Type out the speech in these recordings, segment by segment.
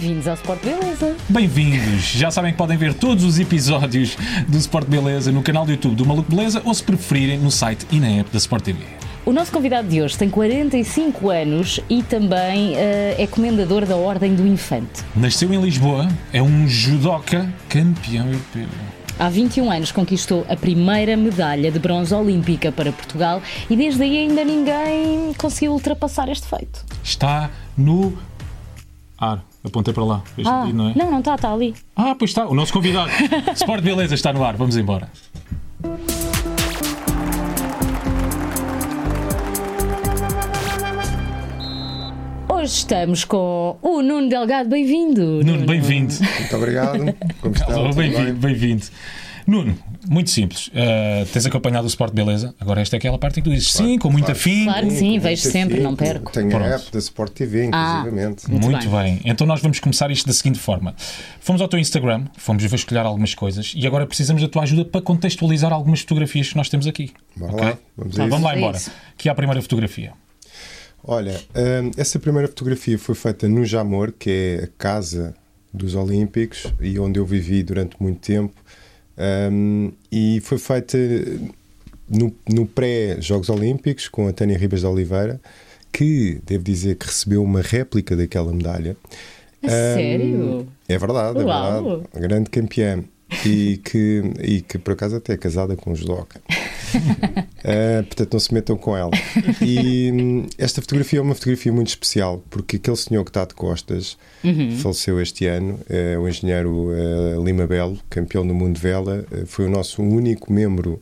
Bem-vindos ao Sport Beleza. Bem-vindos! Já sabem que podem ver todos os episódios do Sport Beleza no canal do YouTube do Maluco Beleza ou, se preferirem, no site e na app da Sport TV. O nosso convidado de hoje tem 45 anos e também eh, é comendador da Ordem do Infante. Nasceu em Lisboa, é um judoca campeão europeu. Há 21 anos conquistou a primeira medalha de bronze olímpica para Portugal e desde aí ainda ninguém conseguiu ultrapassar este feito. Está no ar. Apontei para lá. Este Ah, não é? não, não está, está ali. Ah, pois está. O nosso convidado. Sport Beleza está no ar. Vamos embora. Hoje estamos com o Nuno Delgado. Bem-vindo. Nuno, bem-vindo. Muito obrigado. Como está? Tudo Bem-vindo, bem? bem-vindo. Nuno, muito simples. Uh, tens acompanhado o Sport Beleza? Agora esta é aquela parte em que tu dizes sim, com muito claro. afim. Claro que sim, vejo sempre, afim. não perco. Tenho Pronto. a app da Sport TV, Ah. inclusivamente. Muito Muito bem. Então nós vamos começar isto da seguinte forma. Fomos ao teu Instagram, fomos vasculhar algumas coisas e agora precisamos da tua ajuda para contextualizar algumas fotografias que nós temos aqui. Bora Ok? lá, vamos Tá, vamos lá embora. isso. Aqui é a primeira fotografia. Olha, hum, essa primeira fotografia foi feita no Jamor, que é a casa dos Olímpicos e onde eu vivi durante muito tempo. Hum, e foi feita no, no pré-Jogos Olímpicos com a Tânia Ribas de Oliveira, que devo dizer que recebeu uma réplica daquela medalha. A sério? É verdade, é Uau. verdade. Grande campeã. E que, e que por acaso até é casada com um judoca. Ah, portanto, não se metam com ela. E hum, esta fotografia é uma fotografia muito especial, porque aquele senhor que está de costas faleceu este ano, é o engenheiro eh, Lima Belo, campeão do mundo de vela, eh, foi o nosso único membro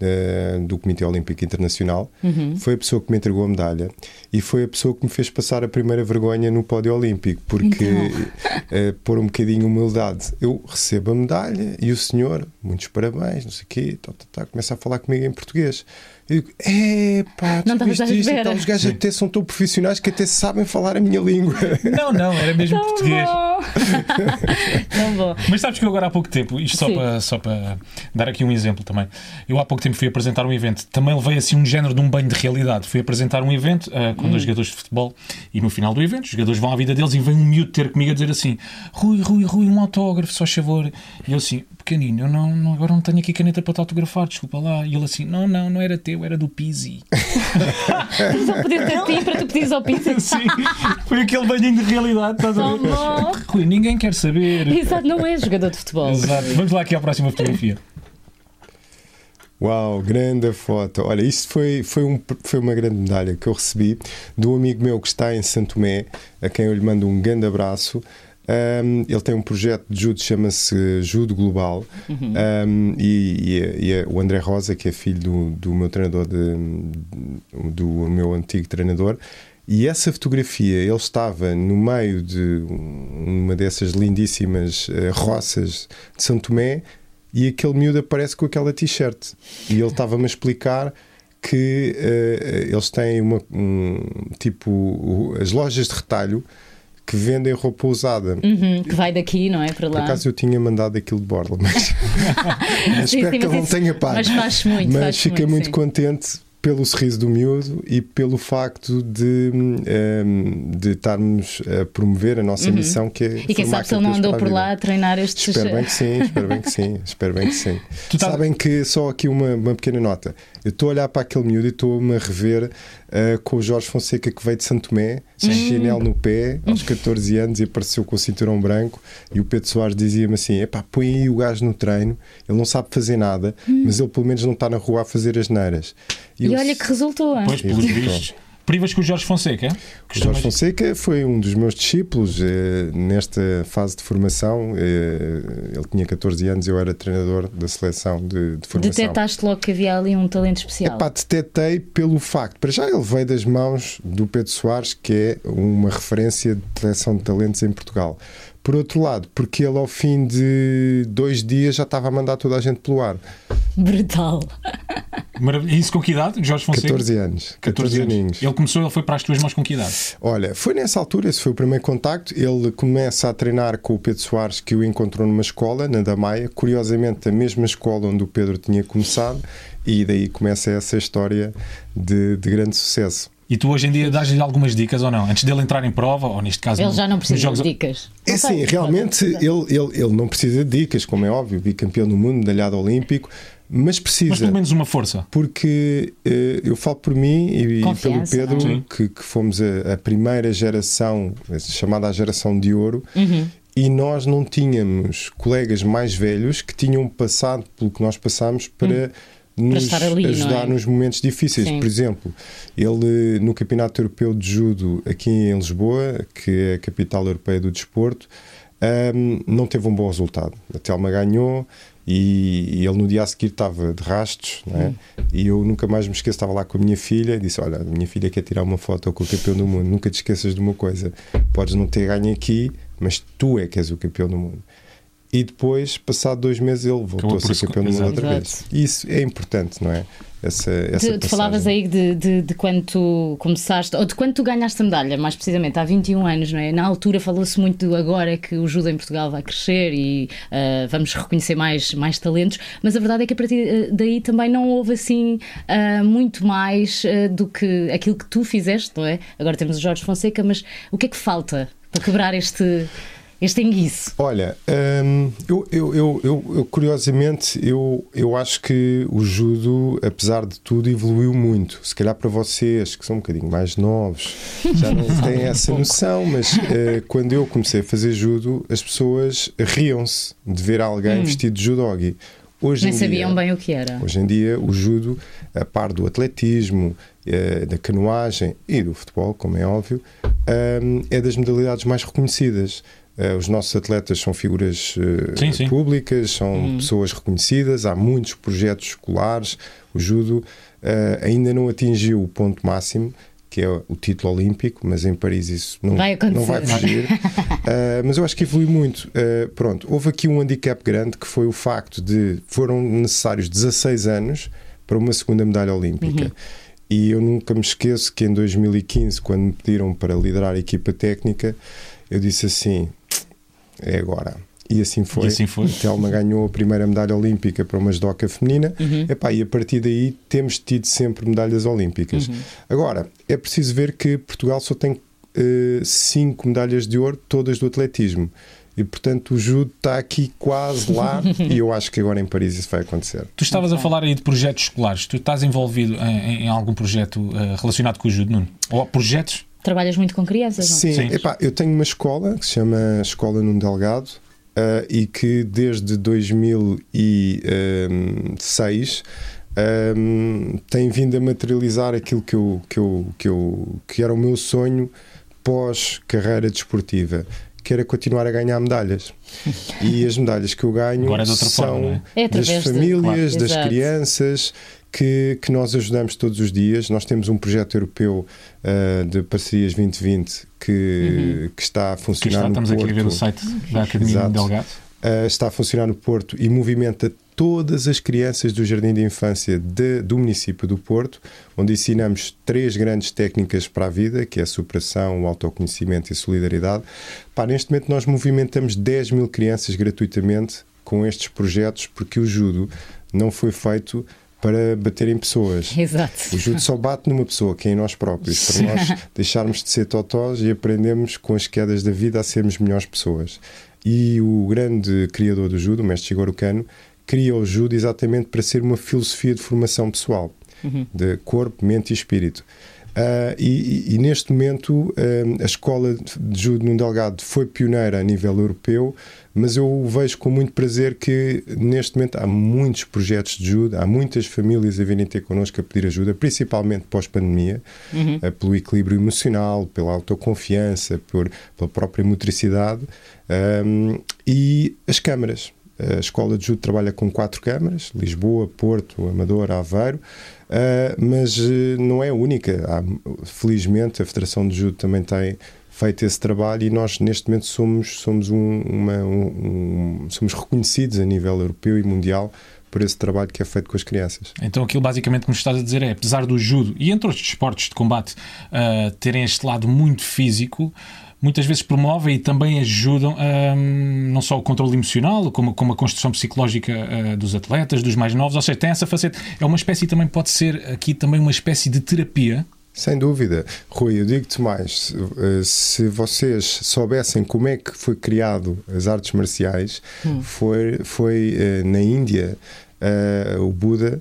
eh, do Comitê Olímpico Internacional. Foi a pessoa que me entregou a medalha e foi a pessoa que me fez passar a primeira vergonha no pódio olímpico, porque, eh, por um bocadinho de humildade, eu recebo a medalha e o senhor, muitos parabéns, não sei o quê, tá, tá, tá, começa a falar comigo em português. Eu digo, é pá, Não à isto? Então, os gajos até são tão profissionais que até sabem falar a minha língua. Não, não, era mesmo Tão português. bom. Tão bom. Mas sabes que eu agora há pouco tempo, isto só Sim. para, só para dar aqui um exemplo também, eu há pouco tempo fui apresentar um evento, também levei assim um género de um banho de realidade. Fui apresentar um evento ah, com Hum. dois jogadores de futebol e no final do evento os jogadores vão à vida deles e vem um miúdo ter comigo a dizer assim: Rui, Rui, Rui, um autógrafo, só favor. E eu assim, pequenino, eu não, não- agora não tenho aqui caneta para te autografar, desculpa lá. E ele assim: Não, não, não era teu, era do Pizzi. Só poder ter ti para tu pedires ao pizza. Sim, foi aquele banho de realidade, estás a ver? Rui, ninguém quer saber. Exato, não é jogador de futebol. Exato. Vamos lá aqui à próxima fotografia. Uau, grande foto. Olha, isto foi, foi, um, foi uma grande medalha que eu recebi de um amigo meu que está em Santo Tomé, a quem eu lhe mando um grande abraço. Um, ele tem um projeto de judo, chama-se Judo Global. Um, e e- e o André Rosa, que é filho do, do meu treinador, de- do meu antigo treinador. E essa fotografia, ele estava no meio de uma dessas lindíssimas eh, roças de São Tomé e aquele miúdo aparece com aquela t-shirt. E ele estava-me a explicar que eh, eles têm uma, um, tipo as lojas de retalho que vendem roupa usada. Uhum, que vai daqui, não é? Para Por lá. acaso eu tinha mandado aquilo de borla, mas, mas Sim, espero sim, que ele não tenha pago. Mas faz muito, Mas faz fiquei muito, muito contente pelo sorriso do miúdo e pelo facto de, hum, de estarmos a promover a nossa missão que é Uhum. E quem sabe se ele não andou por lá a treinar estes. Espero bem que sim, espero bem que sim, espero bem que sim. Tu tá- Sabem que só aqui uma, uma pequena nota. Eu estou a olhar para aquele miúdo e estou-me a rever ah, com o Jorge Fonseca que veio de Santo Tomé, chinelo no pé, aos 14 anos e apareceu com o cinturão branco. E o Pedro Soares dizia-me assim: epá, põe aí o gajo no treino, ele não sabe fazer nada, mas ele pelo menos não está na rua a fazer as neiras. E eu- olha que resultou. hein? Pois, pelos Resultou. vistos. Privas com o Jorge Fonseca? é? O Jorge Fonseca foi um dos meus discípulos eh, nesta fase de formação. Eh, ele tinha 14 anos, eu era treinador da seleção de, de formação. Detectaste logo que havia ali um talento especial. Epá, detetei pelo facto, para já ele veio das mãos do Pedro Soares, que é uma referência de seleção de talentos em Portugal. Por outro lado, porque ele ao fim de dois dias já estava a mandar toda a gente pelo ar. Brutal. Maravilha. E isso com que idade, Jorge Fonseca? 14 anos. 14 aninhos. Ele começou, ele foi para as tuas mãos com que idade? Olha, foi nessa altura, esse foi o primeiro contacto. Ele começa a treinar com o Pedro Soares, que o encontrou numa escola, na Damaia, curiosamente a mesma escola onde o Pedro tinha começado, e daí começa essa história de, de grande sucesso. E tu hoje em dia dás-lhe algumas dicas ou não? Antes dele entrar em prova, ou neste caso. Ele no- já não precisa jogos... de dicas. É sim, realmente ele, ele, ele não precisa de dicas, como é óbvio, bicampeão do mundo, medalhado olímpico, mas Mas precisa. pelo menos uma força. Porque eh, eu falo por mim e, e pelo Confiança, Pedro, é? Que, que fomos a, a primeira geração, chamada a geração de ouro, Uhum. e nós não tínhamos colegas mais velhos que tinham passado pelo que nós passámos para. Nos ali, ajudar é? nos momentos difíceis. Sim. Por exemplo, ele no Campeonato Europeu de Judo aqui em Lisboa, que é a capital europeia do desporto, ahm, não teve um bom resultado. A Telma ganhou e, e ele no dia a seguir estava de rastos, não é? e eu nunca mais me esqueço, estava lá com a minha filha e disse: Olha, a minha filha quer tirar uma foto com o campeão do mundo, nunca te esqueças de uma coisa, podes não ter ganho aqui, mas tu é que és o campeão do mundo. E depois, passado dois meses, ele voltou a ser campeão do mundo outra vez. E isso é importante, não é? Essa, essa Tu, tu falavas aí de, de, de quando tu começaste, ou de quando tu ganhaste a medalha, mais precisamente, há 21 anos, não é? Na altura falou-se muito do agora que o judo em Portugal vai crescer e ah, vamos reconhecer mais, mais talentos, mas a verdade é que a partir ah, daí também não houve assim ah, muito mais ah, do que aquilo que tu fizeste, não é? Agora temos o Jorge Fonseca, mas o que é que falta para quebrar este, este enguiço? Olha, hum, eu, eu, eu, eu- curiosamente eu, eu acho que o judo, apesar de tudo, evoluiu muito. Se calhar para vocês que são um bocadinho mais novos já não têm essa noção, mas eh, quando eu comecei a fazer judo, as pessoas riam-se de ver alguém vestido de judogi. Hoje Nem em sabiam dia, bem o que era. Hoje em dia, o judo, a par do atletismo, eh, da canoagem e do futebol, como é óbvio, hum, é das modalidades mais reconhecidas. Eh, Os nossos atletas são figuras eh, Sim, sim. públicas, são pessoas reconhecidas, há muitos projetos escolares. O judo eh, ainda não atingiu o ponto máximo, que é o título olímpico, mas em Paris isso não Vai acontecer. não vai fugir. Uh, mas eu acho que evoluiu muito. Uh, pronto, houve aqui um handicap grande que foi o facto de foram necessários 16 anos para uma segunda medalha olímpica. Uhum. E eu nunca me esqueço que em 2015, quando me pediram para liderar a equipa técnica, eu disse assim: é agora. E assim foi. E assim foi. A Telma ganhou a primeira medalha olímpica para uma judoca feminina. Uhum. Epá, e a partir daí temos tido sempre medalhas olímpicas. Uhum. Agora, é preciso ver que Portugal só tem eh, cinco medalhas de ouro, todas do atletismo. E portanto o judo está aqui quase lá e eu acho que agora em Paris isso vai acontecer. Tu estavas a falar aí de projetos escolares. Tu estás envolvido em, em algum projeto eh, relacionado com o judo, Nuno? Ou projetos? Trabalhas muito com crianças, não? Sim, Sim. Epá, eu tenho uma escola que se chama Escola Nuno Delgado eh, e que desde 2006 ehm, tem vindo a materializar aquilo que, eu, que, eu, que, eu, que era o meu sonho pós-carreira desportiva, que era continuar a ganhar medalhas. E as medalhas que eu ganho é são forma, é? É das famílias, Claro. das Exato. crianças que, que nós ajudamos todos os dias. Nós temos um projeto europeu uh, de parcerias 2020 que, que está a funcionar está, no estamos aqui a ver o Porto. site da Academia Exato. Delgado. Uh, está a funcionar no Porto e movimenta todas as crianças do Jardim de Infância de- do município do Porto, onde ensinamos três grandes técnicas para a vida, que é a superação, o autoconhecimento e a solidariedade. Pá, neste momento nós movimentamos 10 mil crianças gratuitamente com estes projetos, porque o judo não foi feito para bater em pessoas. Exato. O judo só bate numa pessoa, que é em nós próprios, para nós deixarmos de ser totós e aprendemos com as quedas da vida a sermos melhores pessoas. E o grande criador do judo, o mestre Shigeru Kano, cria o judo exatamente para ser uma filosofia de formação pessoal, de corpo, mente e espírito. Ah, e, e- neste momento ah, a escola de judo no Delgado foi pioneira a nível europeu, mas eu vejo com muito prazer que neste momento há muitos projetos de judo, há muitas famílias a virem ter connosco a pedir ajuda, principalmente pós-pandemia, ah, pelo equilíbrio emocional, pela autoconfiança, por, pela própria motricidade ah, e as câmaras. A Escola de Judo trabalha com quatro câmaras: Lisboa, Porto, Amador, Aveiro, uh, mas uh, não é a única. Há, felizmente, a Federação de Judo também tem feito esse trabalho e nós, neste momento, somos, somos, um, uma, um, somos reconhecidos a nível europeu e mundial por esse trabalho que é feito com as crianças. Então aquilo basicamente que nos estás a dizer é, apesar do judo e entre outros esportes de combate ah, terem este lado muito físico, muitas vezes promovem e também ajudam ah, não só o controle emocional, como, como a construção psicológica ah, dos atletas, dos mais novos, ou seja, tem essa faceta. É uma espécie também, pode ser aqui também uma espécie de terapia. Sem dúvida. Rui, eu digo-te mais: se, eh, vocês soubessem como é que foi criado as artes marciais, hum. foi, foi uh, na Índia uh, o Buda.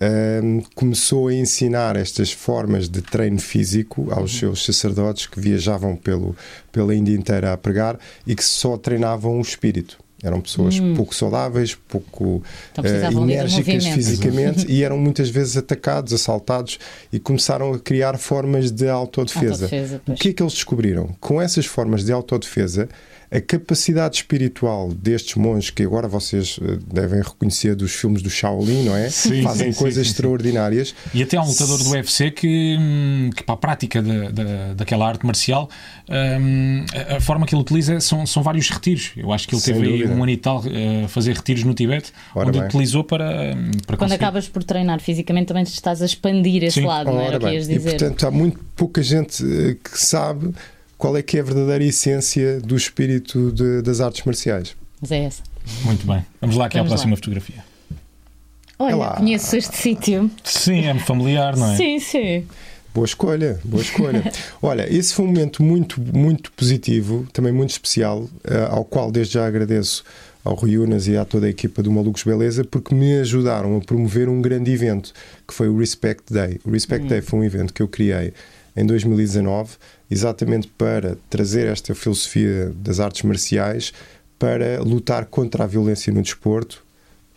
Uh, começou a ensinar estas formas de treino físico aos uhum. seus sacerdotes que viajavam pelo, pela Índia inteira a pregar e que só treinavam o espírito. Eram pessoas hum. pouco saudáveis, pouco então, uh, enérgicas fisicamente e eram muitas vezes atacados, assaltados e começaram a criar formas de autodefesa. autodefesa o que é que eles descobriram? Com essas formas de autodefesa, a capacidade espiritual destes monges, que agora vocês eh, devem reconhecer dos filmes do Shaolin, não é? Sim, Fazem sim, coisas sim, extraordinárias. E até há um lutador do UFC que, hum, que para a prática de, de, daquela arte marcial, um, a forma que ele utiliza são, são vários retiros. Eu acho que ele Sem teve dúvida. aí um ano e tal eh, a fazer retiros no Tibete, Ora onde bem. utilizou para, hum, para Quando conseguir. acabas por treinar fisicamente, também estás a expandir esse lado, não é? Ora bem. E portanto há muito pouca gente eh, que sabe qual é que é a verdadeira essência do espírito de, das artes marciais. Mas é essa. Muito bem. Vamos lá aqui Vamos à próxima lá. fotografia. Olha, Olá. conheço este sítio. Sim, é familiar, não é? Sim, sim. Boa escolha, boa escolha. Olha, esse foi um momento muito, muito positivo, também muito especial, uh, ao qual desde já agradeço ao Rui Unas e a toda a equipa do Malucos Beleza, porque me ajudaram a promover um grande evento, que foi o Respect Day. O Respect hum. Day foi um evento que eu criei em 2019, exatamente para trazer esta filosofia das artes marciais para lutar contra a violência no desporto,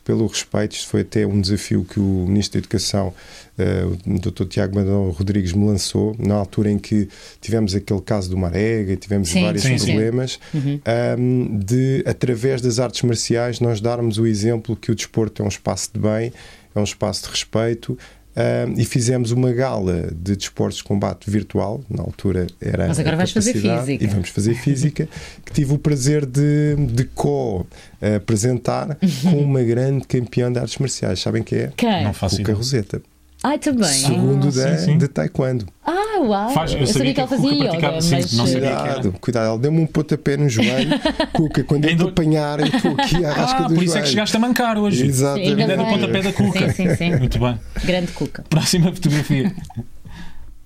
pelo respeito. Isto foi até um desafio que o Ministro da Educação, uh, o Dr. Tiago Madão Rodrigues, me lançou, na altura em que tivemos aquele caso do Marega, tivemos sim, vários sim, problemas, sim. Uhum. Um, de, através das artes marciais, nós darmos o exemplo que o desporto é um espaço de bem, é um espaço de respeito, Uh, e fizemos uma gala de desportos de combate virtual, na altura era. Mas agora vais fazer física. E vamos fazer física, que tive o prazer de, de co-apresentar com uma grande campeã de artes marciais. Sabem quem é? Quem? Não faço Cuca Roseta. Ai, também. Segundo ah, da, sim, sim. de Taekwondo. Ah, uau! Faz, eu, eu sabia, que ela fazia yoga, mas... Sim, não cuidado, cuidado, ela deu-me um pontapé no joelho. Cuca, quando eu te apanhar, eu estou aqui à rasca ah, do por isso é que chegaste a mancar hoje. Exatamente. Ainda do pontapé da Cuca. Sim, sim, sim. Muito bem. Grande Cuca. Próxima fotografia.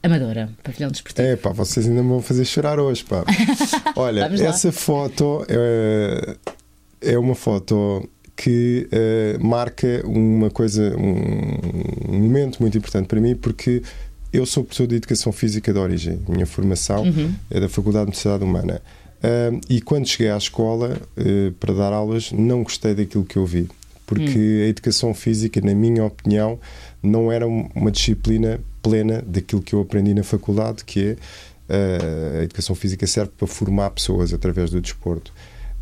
Amadora, pavilhão desportivo. É pá, vocês ainda me vão fazer chorar hoje, pá. Olha, essa foto é, é uma foto que uh, marca uma coisa, um, um, momento muito importante para mim, porque eu sou professor de Educação Física de origem. A minha formação uhum. é da Faculdade de Universidade Humana. Uh, e quando cheguei à escola uh, para dar aulas, não gostei daquilo que eu vi. Porque uhum. a educação física, na minha opinião, não era uma disciplina plena daquilo que eu aprendi na faculdade, que é a educação física serve para formar pessoas através do desporto.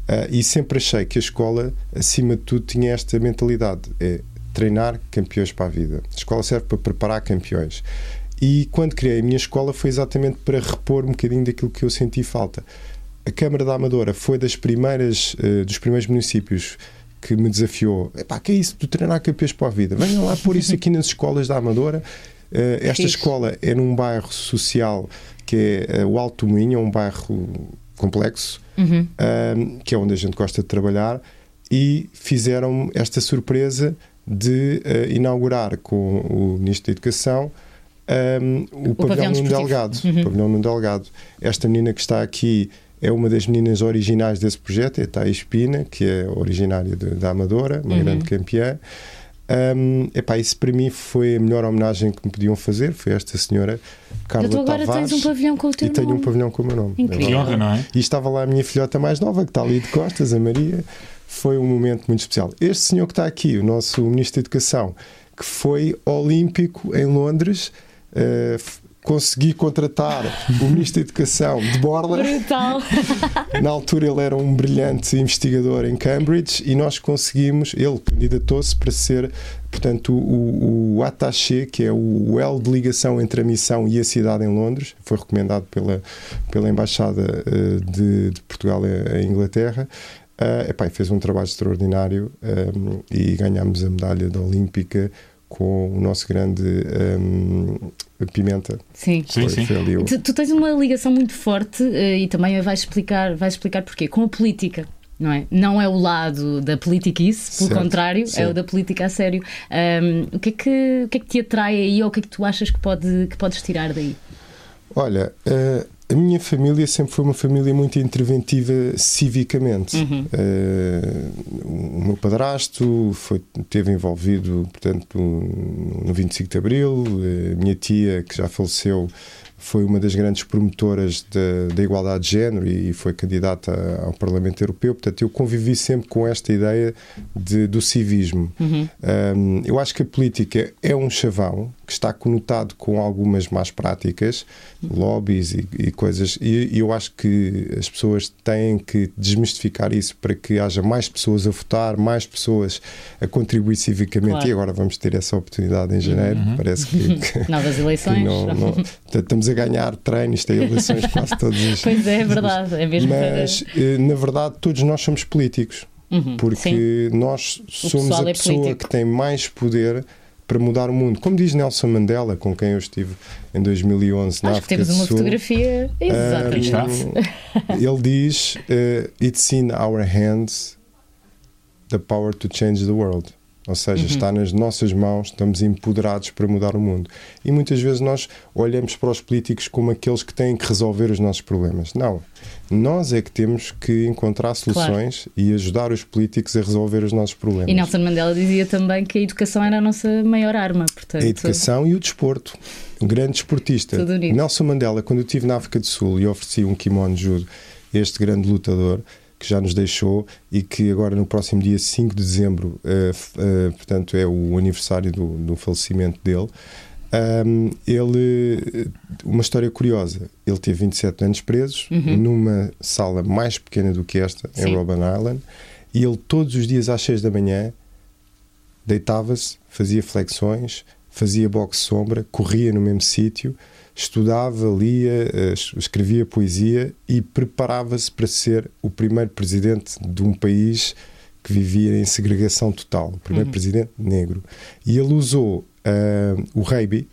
Uh, e sempre achei que a escola, acima de tudo, tinha esta mentalidade: é treinar campeões para a vida. A escola serve para preparar campeões. E quando criei a minha escola foi exatamente para repor um bocadinho daquilo que eu senti falta. A Câmara da Amadora foi das primeiras, uh, dos primeiros municípios que me desafiou. Epá, que é isso de treinar campeões para a vida? Venham lá pôr isso aqui nas escolas da Amadora. Uh, esta escola é num bairro social que é o Alto Moinho, é um bairro complexo, uhum. um, que é onde a gente gosta de trabalhar, e fizeram esta surpresa de uh, inaugurar com o Ministro da Educação um, o, o, pavilhão Nuno Delgado. Uhum. Pavilhão Nuno Delgado. Esta menina que está aqui é uma das meninas originais desse projeto, é a Thais Pina, que é originária de, da Amadora, uma uhum. grande campeã. Um, epá, isso para mim foi a melhor homenagem que me podiam fazer. Foi esta senhora Carla tu agora Tavares. tens um pavilhão com o teu e nome. tenho um pavilhão com o meu nome. Incrível. Que honra, não é? E estava lá a minha filhota mais nova, que está ali de costas, a Maria. Foi um momento muito especial. Este senhor que está aqui, o nosso Ministro da Educação, que foi olímpico em Londres, uh, consegui contratar o Ministro da Educação de Borla. Brutal! Na altura ele era um brilhante investigador em Cambridge e nós conseguimos, ele candidatou-se para ser, portanto, o, o attaché, que é o elo de ligação entre a missão e a cidade em Londres, foi recomendado pela, pela Embaixada uh, de, de, Portugal em Inglaterra. Uh, epá, fez um trabalho extraordinário um, eh, e ganhámos a medalha da Olímpica com o nosso grande um, Pimenta. Sim, sim, sim. Tu, tu, tens uma ligação muito forte uh, e também vais explicar, vais explicar porquê, com a política. não é? Não é o lado da política isso, pelo Certo, contrário, sim. é o da política a sério. Um, o, que é que, o que é que te atrai aí ou o que é que tu achas que, pode, que podes tirar daí? Olha, eh, a minha família sempre foi uma família muito interventiva civicamente. Uhum. Eh, o meu padrasto foi, teve envolvido, portanto, no 25 de Abril. Eh, A minha tia, que já faleceu, foi uma das grandes promotoras da, da igualdade de género e foi candidata ao Parlamento Europeu. Portanto, eu convivi sempre com esta ideia de, do civismo. Uhum. Um, eu acho que a política é um chavão que está conotado com algumas más práticas, lobbies e, e coisas, e, e eu acho que as pessoas têm que desmistificar isso para que haja mais pessoas a votar, mais pessoas a contribuir civicamente. Claro. E agora vamos ter essa oportunidade em janeiro. Parece que, que- Novas que eleições? não, não- portanto, estamos a ganhar treino, isto é eleições quase todos os Pois é, é verdade. É mesmo mas, eh, na verdade, todos nós somos políticos. Uhum, sim. Porque nós somos a é pessoa político. que tem mais poder para mudar o mundo. Como diz Nelson Mandela, com quem eu estive em 2011 na Acho que África temos do uma Sul. fotografia. Exatamente. está. ele diz: eh, It's in our hands the power to change the world. Ou seja, Uhum. está nas nossas mãos, estamos empoderados para mudar o mundo. E muitas vezes nós olhamos para os políticos como aqueles que têm que resolver os nossos problemas. Não. Nós é que temos que encontrar soluções e ajudar os políticos a resolver os nossos problemas. E Nelson Mandela dizia também que a educação era a nossa maior arma. Portanto, A educação e o desporto. Um grande desportista. Nelson Mandela, quando eu estive na África do Sul e ofereci um kimono judo a este grande lutador que já nos deixou e que agora no próximo dia 5 de dezembro, eh, f- eh, portanto, é o aniversário do, do falecimento dele. ahm, ele, uma história curiosa, ele teve 27 anos presos numa sala mais pequena do que esta, Sim. em Robben Island, e ele todos os dias às 6 da manhã deitava-se, fazia flexões, fazia boxe sombra, corria no mesmo sítio, estudava, lia, eh, es- escrevia poesia e preparava-se para ser o primeiro presidente de um país que vivia em segregação total, o primeiro presidente negro. E ele usou ah, o rugby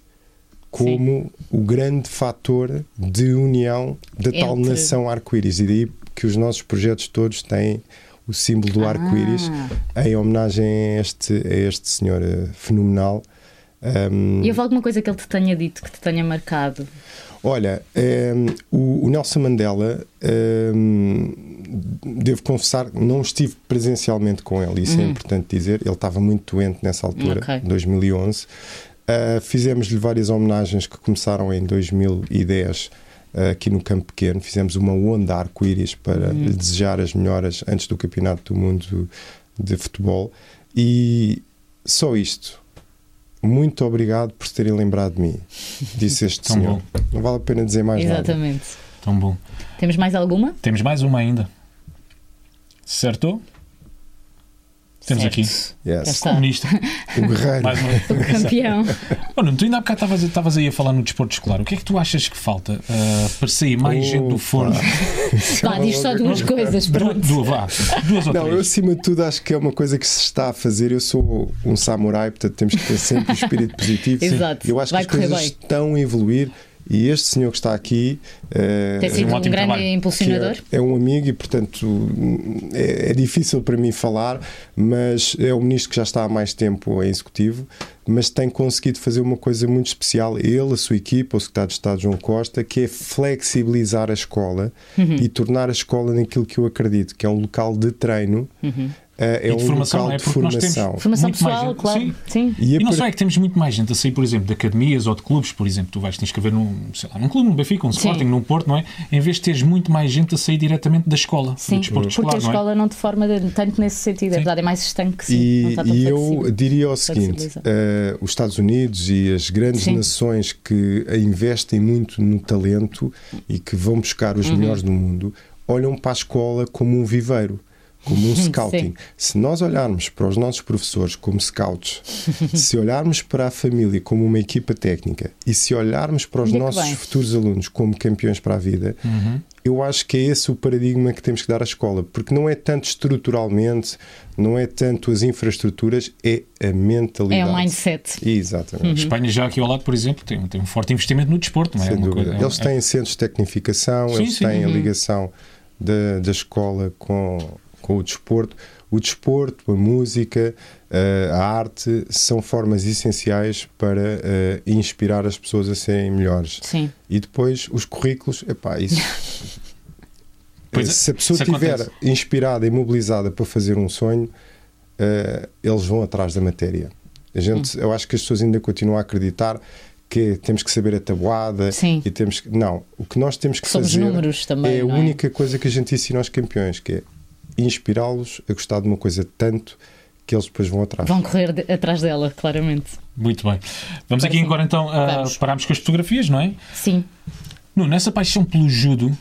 como o grande fator de união da tal Entre- nação arco-íris. E daí que os nossos projetos todos têm o símbolo do arco-íris Ah. em homenagem a este, a este senhor eh, fenomenal. Um, E houve alguma coisa que ele te tenha dito que te tenha marcado? Olha, um, o, o Nelson Mandela, um, devo confessar, não estive presencialmente com ele, isso é importante dizer. Ele estava muito doente nessa altura, Ok. 2011. Uh, Fizemos-lhe várias homenagens que começaram em 2010 uh, aqui no Campo Pequeno. Fizemos uma onda arco-íris para lhe desejar as melhoras antes do Campeonato do Mundo de Futebol. E só isto. Muito obrigado por terem lembrado de mim, disse este Tão senhor. bom. Não vale a pena dizer mais nada. Exatamente. Tão bom. Temos mais alguma? Temos mais uma ainda. Certo? Temos Certo. aqui. Yes. Comunista. O guerreiro. Mais uma. Campeão. Oh, Nuno, tu ainda há bocado estavas- aí a falar no desporto escolar. O que é que tu achas que falta ah, para sair mais gente do forno? Vá, diz só duas coisas. Du- Pronto. Duas, vá. Duas ou Não, eu três. acima de tudo acho que é uma coisa que se está a fazer. Eu sou um samurai, portanto temos que ter sempre o espírito positivo. Exato. Eu acho Vai que as coisas bem. estão a evoluir e este senhor que está aqui eh, Tem sido um um, ótimo grande trabalho. que impulsionador. é, é um amigo e, portanto, é, é difícil para mim falar, mas é o ministro que já está há mais tempo em executivo, mas tem conseguido fazer uma coisa muito especial. Ele, a sua equipa, o secretário de Estado João Costa, que é flexibilizar a escola Uhum. e tornar a escola naquilo que eu acredito, que é um local de treino. Uhum. Eh, É E um de formação, local não é? de Porque nós temos- formação. Formação Muito mais pessoal, claro. sim. Sim. E, E não par- só é que temos muito mais gente a sair, por exemplo, de academias ou de clubes, por exemplo, tu vais te inscrever num, sei lá, num clube, num Benfica, um. Sporting, num Porto, não é? Em vez de teres muito mais gente a sair diretamente da escola, Sim, do desporto porque a escolar, não é? escola não te forma de- tanto nesse sentido. É Sim. verdade, é mais estanque, sim. E, e eu diria o seguinte: eh, os Estados Unidos e as grandes Sim. nações que investem muito no talento e que vão buscar Uhum. os melhores do mundo olham para a escola como um viveiro. Como um scouting. Se nós olharmos para os nossos professores como scouts, se olharmos para a família como uma equipa técnica e se olharmos para os é que nossos vai? futuros alunos como campeões para a vida, Uhum. eu acho que é esse o paradigma que temos que dar à escola, porque não é tanto estruturalmente, não é tanto as infraestruturas, é a mentalidade. É um mindset. Exatamente. Espanha, já aqui ao lado, por exemplo, tem, tem um forte investimento no desporto, não é? Sem Uma dúvida. coisa- é- eles é- têm centros de tecnificação, Sim, eles sim. têm a Uhum. ligação da, da escola com, com o desporto. O desporto, a música, uh, a arte são formas essenciais para uh, inspirar as pessoas a serem melhores. Sim. E depois os currículos, epá, isso. Pois é, se a pessoa estiver inspirada e mobilizada para fazer um sonho, eles vão atrás da matéria. A gente, Hum. Eu acho que as pessoas ainda continuam a acreditar que temos que saber a tabuada Sim. e temos que. Não, o que nós temos que Somos fazer números também, é a é? única coisa que a gente ensina aos campeões, que é inspirá-los a gostar de uma coisa tanto que eles depois vão atrás. Vão correr de- atrás dela, claramente. Muito bem. Vamos aqui sim. agora então a Vamos. pararmos com as fotografias, não é? Sim. Nessa paixão pelo judo,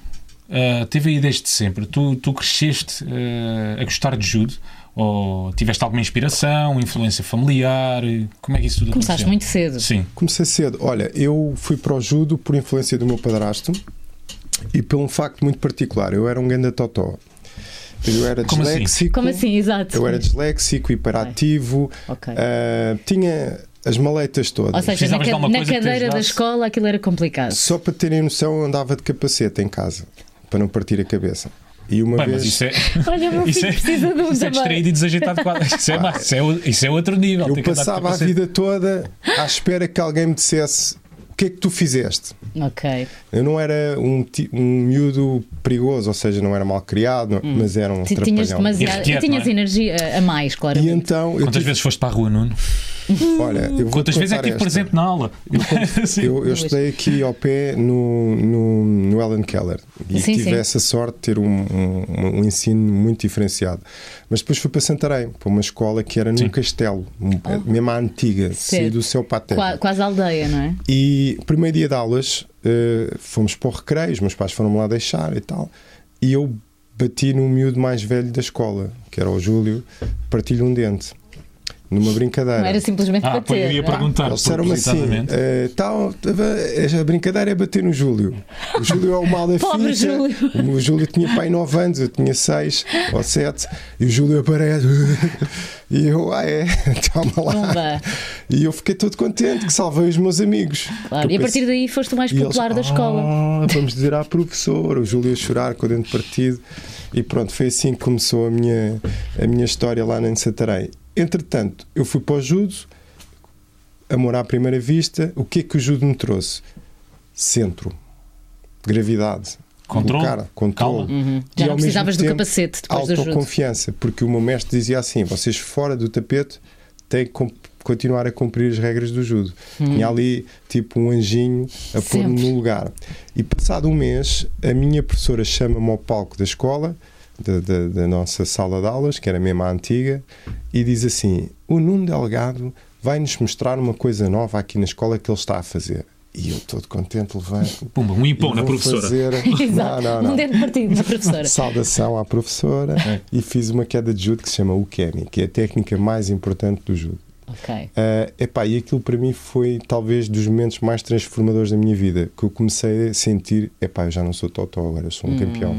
ah, teve aí desde sempre. Tu, tu cresceste ah, a gostar de judo? Ou tiveste alguma inspiração, influência familiar? Como é que isso tudo Começaste aconteceu? muito cedo. Sim. Comecei cedo. Olha, eu fui para o judo por influência do meu padrasto e por um facto muito particular. Eu era um ganda totó. Eu era Como assim? disléxico. Como assim, exato? Eu era disléxico, hiperativo, Ok. ah, tinha as maletas todas. Ou seja, na, ca- na cadeira da escola aquilo era complicado. Só para terem noção, eu andava de capacete em casa para não partir a cabeça. E uma Bem, vez. mas isso é, Olha, meu isso filho é, precisa de um isso é distraído e desajeitado. Isso é, mais- isso, é, o- isso é outro nível. Eu passava a vida toda à espera que alguém me dissesse o que é que tu fizeste. Ok. Eu não era um, um miúdo perigoso, ou seja, não era mal criado, não- mas era um Ti- Tinhas demasiado. E tinhas é? energia a- mais, E claramente. então, Quantas tive- vezes foste para a rua, Nuno? olha, eu vou Quantas vezes é que estive esta. presente na aula? Sim. Eu, eu estudei aqui ao pé no, no, no Ellen Keller e Sim, tive sim. essa sorte de ter um, um, um ensino muito diferenciado. Mas depois fui para Santarém, para uma escola que era num Sim. castelo, um, mesmo à antiga, saí do céu para a terra. Qua- Quase aldeia, não é? E primeiro dia de aulas, eh, fomos para o recreio, os meus pais foram-me lá deixar e tal. E eu bati no miúdo mais velho da escola, que era o Júlio, parti-lhe um dente. Numa brincadeira. Não era simplesmente Ah, pois eu bater. ia é? perguntar. Eles disseram-me assim: eh, tal, a brincadeira é bater no Júlio. O Júlio é o mal da Pobre. Júlio. O Júlio tinha pai 9 anos, eu tinha 6 ou 7, e o Júlio aparece. E eu, ah, é, toma lá. Pumba. E eu fiquei todo contente que salvei os meus amigos. Claro. E a partir daí foste o mais e eles, popular da escola. "Ah, vamos dizer à professora, o Júlio a chorar com o dente partido. E pronto, foi assim que começou a minha, a minha história lá em Santarém. Entretanto, eu fui para o judo, amor à primeira vista. O que é que o judo me trouxe? Centro, gravidade, Controle, lugar, controle. calma. Uhum. Já não precisavas mesmo do tempo, capacete depois do judo. autoconfiança, porque o meu mestre dizia assim: vocês fora do tapete têm que continuar a cumprir as regras do judo. Tinha ali tipo um anjinho a pôr-me Hum. No lugar. E passado um mês, a minha professora chama-me ao palco da escola, da, da- da nossa sala de aulas, que era mesmo a antiga, e diz assim: o Nuno Delgado vai-nos mostrar uma coisa nova aqui na escola que ele está a fazer. E eu todo contente levanto. Pumba, um impão e na professora. Fazer... Exato. Não, não, não. Um dedo partido na professora. Saudação à professora É. e fiz uma queda de judo que se chama Ukemi, que é a técnica mais importante do judo. Ok. Uh, epá, e aquilo para mim foi talvez dos momentos mais transformadores da minha vida, que eu comecei a sentir, epá, eu já não sou totó, agora eu sou um campeão.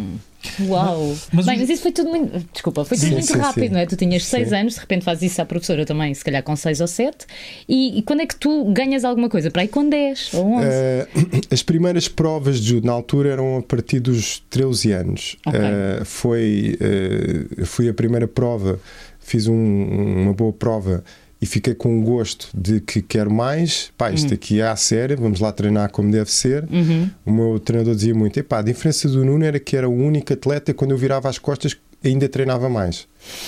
Uau! Mas Bem, mas isso foi tudo muito. Desculpa, foi tudo Sim, muito sim, rápido, sim. não é? Tu tinhas 6 Sim. anos, de repente fazes isso à professora também, se calhar com 6 ou 7. E, e quando é que tu ganhas alguma coisa? Para aí com 10 ou 11? Uh, as primeiras provas de judo na altura eram a partir dos 13 anos. Ok. Uh, foi, uh, fui a primeira prova, fiz um- uma boa prova e fiquei com o gosto de que quero mais. Pá, isto aqui é a sério, vamos lá treinar como deve ser. O meu treinador dizia muito: epá, a diferença do Nuno era que era o único atleta quando eu virava as costas ainda treinava mais.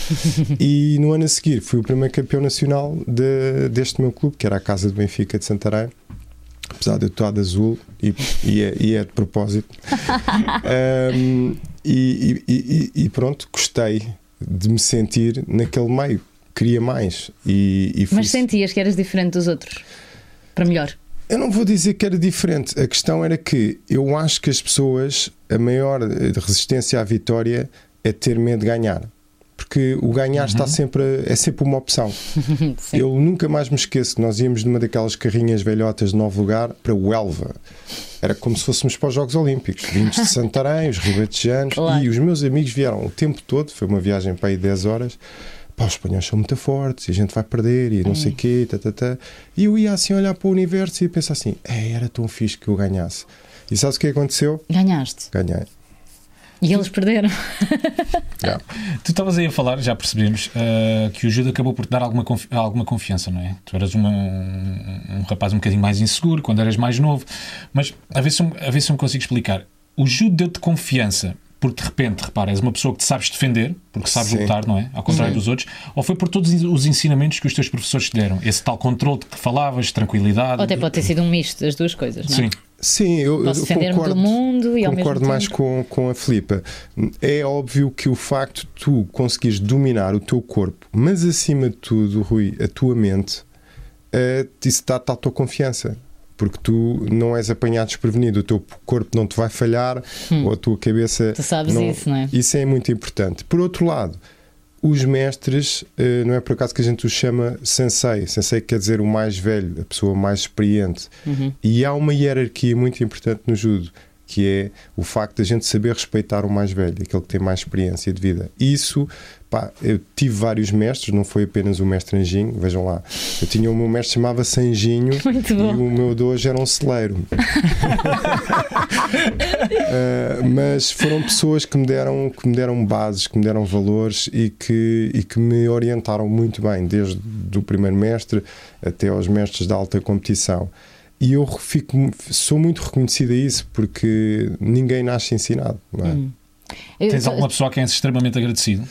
e no ano a seguir fui o primeiro campeão nacional de- deste meu clube, que era a Casa do Benfica de Santarém apesar de eu estar de azul e, e, é, e é de propósito. Um, e- e- e pronto, gostei de me sentir naquele meio, queria mais. E, e Mas sentias que eras diferente dos outros? Para melhor. eu não vou dizer que era diferente, a questão era que eu acho que as pessoas, a maior eh, resistência à vitória é ter medo de ganhar. Porque o ganhar está sempre, a- é sempre uma opção. Eu nunca mais me esqueço que nós íamos numa daquelas carrinhas velhotas de novo lugar para o Elva. Era como se fôssemos para os Jogos Olímpicos. Vindos de Santarém, os ribatejanos. Claro. E os meus amigos vieram o tempo todo. Foi uma viagem para aí 10 horas. Pá, os espanhóis são muito fortes e a gente vai perder e não sei o quê. Tá, tá, tá. E eu ia assim olhar para o universo e pensar assim: "É, era tão fixe que eu ganhasse. E sabes o que aconteceu? Ganhaste. Ganhei. E eles perderam. Yeah. Tu estavas aí a falar, já percebemos, uh, que o judo acabou por te dar alguma, confi alguma confiança, não é? Tu eras uma, um, um, rapaz um bocadinho mais inseguro quando eras mais novo, mas a ver se, a ver se eu me consigo explicar. O judo deu-te confiança porque de repente, repara, és uma pessoa que te sabes defender, porque sabes Sim. lutar, não é? Ao contrário Sim. dos outros, ou foi por todos os ensinamentos que os teus professores te deram? Esse tal controle de que falavas, tranquilidade. Ou até pode ter sido um misto das duas coisas, não é? Sim. Sim, eu, Posso eu concordo, do mundo e concordo mais tempo- com, com a Filipa. É óbvio que o facto de tu conseguires dominar o teu corpo, mas acima de tudo, Rui, a tua mente, eh, isso dá-te a tua confiança. Porque tu não és apanhado desprevenido, o teu corpo não te vai falhar ou a tua cabeça. Hum. Tu sabes não... isso, não é? Isso é muito importante. Por outro lado, os mestres, eh, não é por acaso que a gente os chama sensei. Sensei quer dizer o mais velho, a pessoa mais experiente. Uhum. E há uma hierarquia muito importante no judo, que é o facto de a gente saber respeitar o mais velho, aquele que tem mais experiência de vida. Isso, pá, eu tive vários mestres, não foi apenas o mestre Anjinho, vejam lá. Eu tinha o meu mestre chamava Sanjinho Muito e o meu de hoje era um celeiro. Uh, mas foram pessoas que me deram que me deram bases, que me deram valores e que e que me orientaram muito bem, desde o primeiro mestre até aos mestres da alta competição. E eu fico, sou muito reconhecido a isso porque ninguém nasce ensinado. Não é? Hum. Eu- Tens alguma pessoa a quem és extremamente agradecido?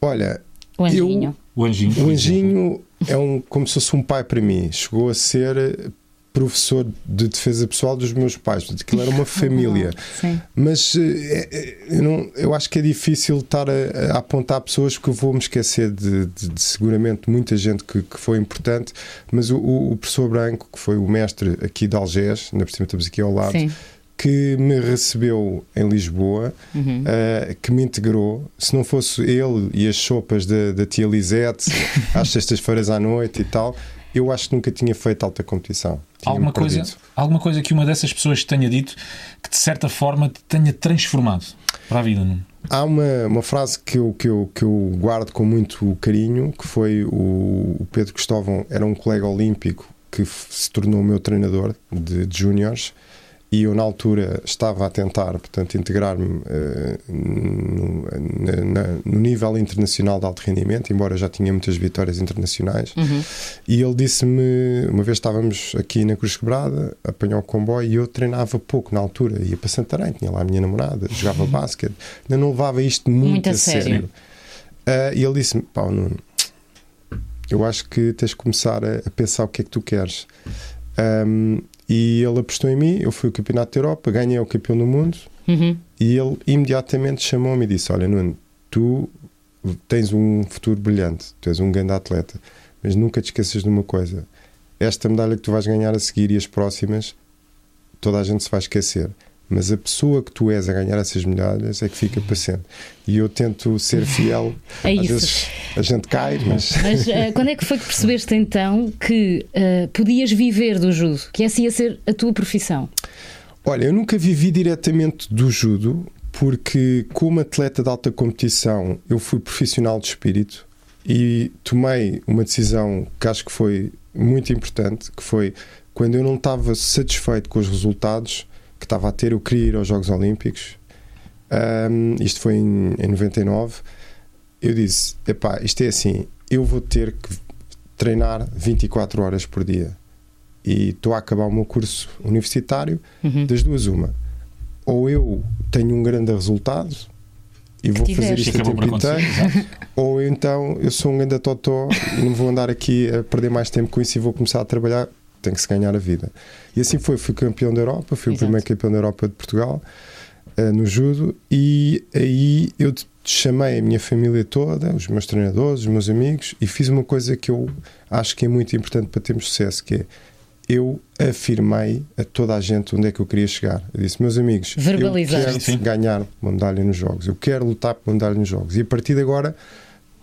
Olha, O anjinho. O Anjinho. o. Anjinho é um, como se fosse um pai para mim. Chegou a ser professor de defesa pessoal dos meus pais. Portanto, Aquilo era uma família. Sim. Mas eh, eh, eu, não- eu acho que é difícil estar a, a apontar pessoas porque eu vou me esquecer de, de- de seguramente muita gente que, que foi importante. Mas o, o- professor Branco, que foi o mestre aqui de Algés, ainda por cima estamos aqui ao lado, Sim. que me recebeu em Lisboa, Uhum. eh, que me integrou. Se não fosse ele e as sopas da, da tia Lisete às sextas-feiras à noite e tal, eu acho que nunca tinha feito alta competição. Alguma coisa, alguma coisa que uma dessas pessoas te tenha dito que de certa forma te tenha transformado para a vida, não? Há uma, uma frase que eu, que, eu, que eu guardo com muito carinho, que foi o, o Pedro Cristóvão, era um colega olímpico que se tornou meu treinador de, de júniores e eu na altura estava a tentar, portanto, integrar-me eh, no, na- no nível internacional de alto rendimento, embora já tinha muitas vitórias internacionais. Uhum. E ele disse-me, uma vez estávamos aqui na Cruz Quebrada, apanhou o comboio e eu treinava pouco na altura, ia para Santarém, tinha lá a minha namorada, jogava basquete, ainda não levava isto muito, Muito a sério. sério. Ah, e ele disse-me, pá, Nuno, eu acho que tens de começar a, a pensar o que é que tu queres. Ahm, e ele apostou em mim, eu fui o campeonato da Europa, ganhei o campeão do mundo Uhum. e ele imediatamente chamou-me e disse: Olha, Nuno, tu tens um futuro brilhante, tu és um grande atleta, mas nunca te esqueças de uma coisa: esta medalha que tu vais ganhar a seguir e as próximas, toda a gente se vai esquecer. Mas a pessoa que tu és a ganhar essas medalhas é que fica sempre. E eu tento ser fiel. É Às isso. vezes a gente cai, mas. Mas eh, quando é que foi que percebeste então que eh, podias viver do judo? Que essa ia ser a tua profissão? Olha, eu nunca vivi diretamente do judo, porque como atleta de alta competição eu fui profissional de espírito e tomei uma decisão que acho que foi muito importante, que foi quando eu não estava satisfeito com os resultados que estava a ter, eu queria ir aos Jogos Olímpicos. Ahm, isto foi em, em 99. Eu disse: epá, isto é assim, eu vou ter que treinar 24 horas por dia. E estou a acabar o meu curso universitário Uhum. das duas, uma. Ou eu tenho um grande resultado e vou fazer isto por tempo inteiro, ou então eu sou um grande totó e não vou andar aqui a perder mais tempo com isso e vou começar a trabalhar. Tem que se ganhar a vida. E assim foi. Fui campeão da Europa, fui Exato. o primeiro campeão da Europa de Portugal eh, no judo. E aí eu chamei a minha família toda, os meus treinadores, os meus amigos, e fiz uma coisa que eu acho que é muito importante para termos sucesso, que é eu afirmei a toda a gente onde é que eu queria chegar. Eu disse, meus amigos, eu quero Sim, sim. ganhar uma medalha nos jogos. Eu quero lutar por uma medalha nos jogos. E a partir de agora,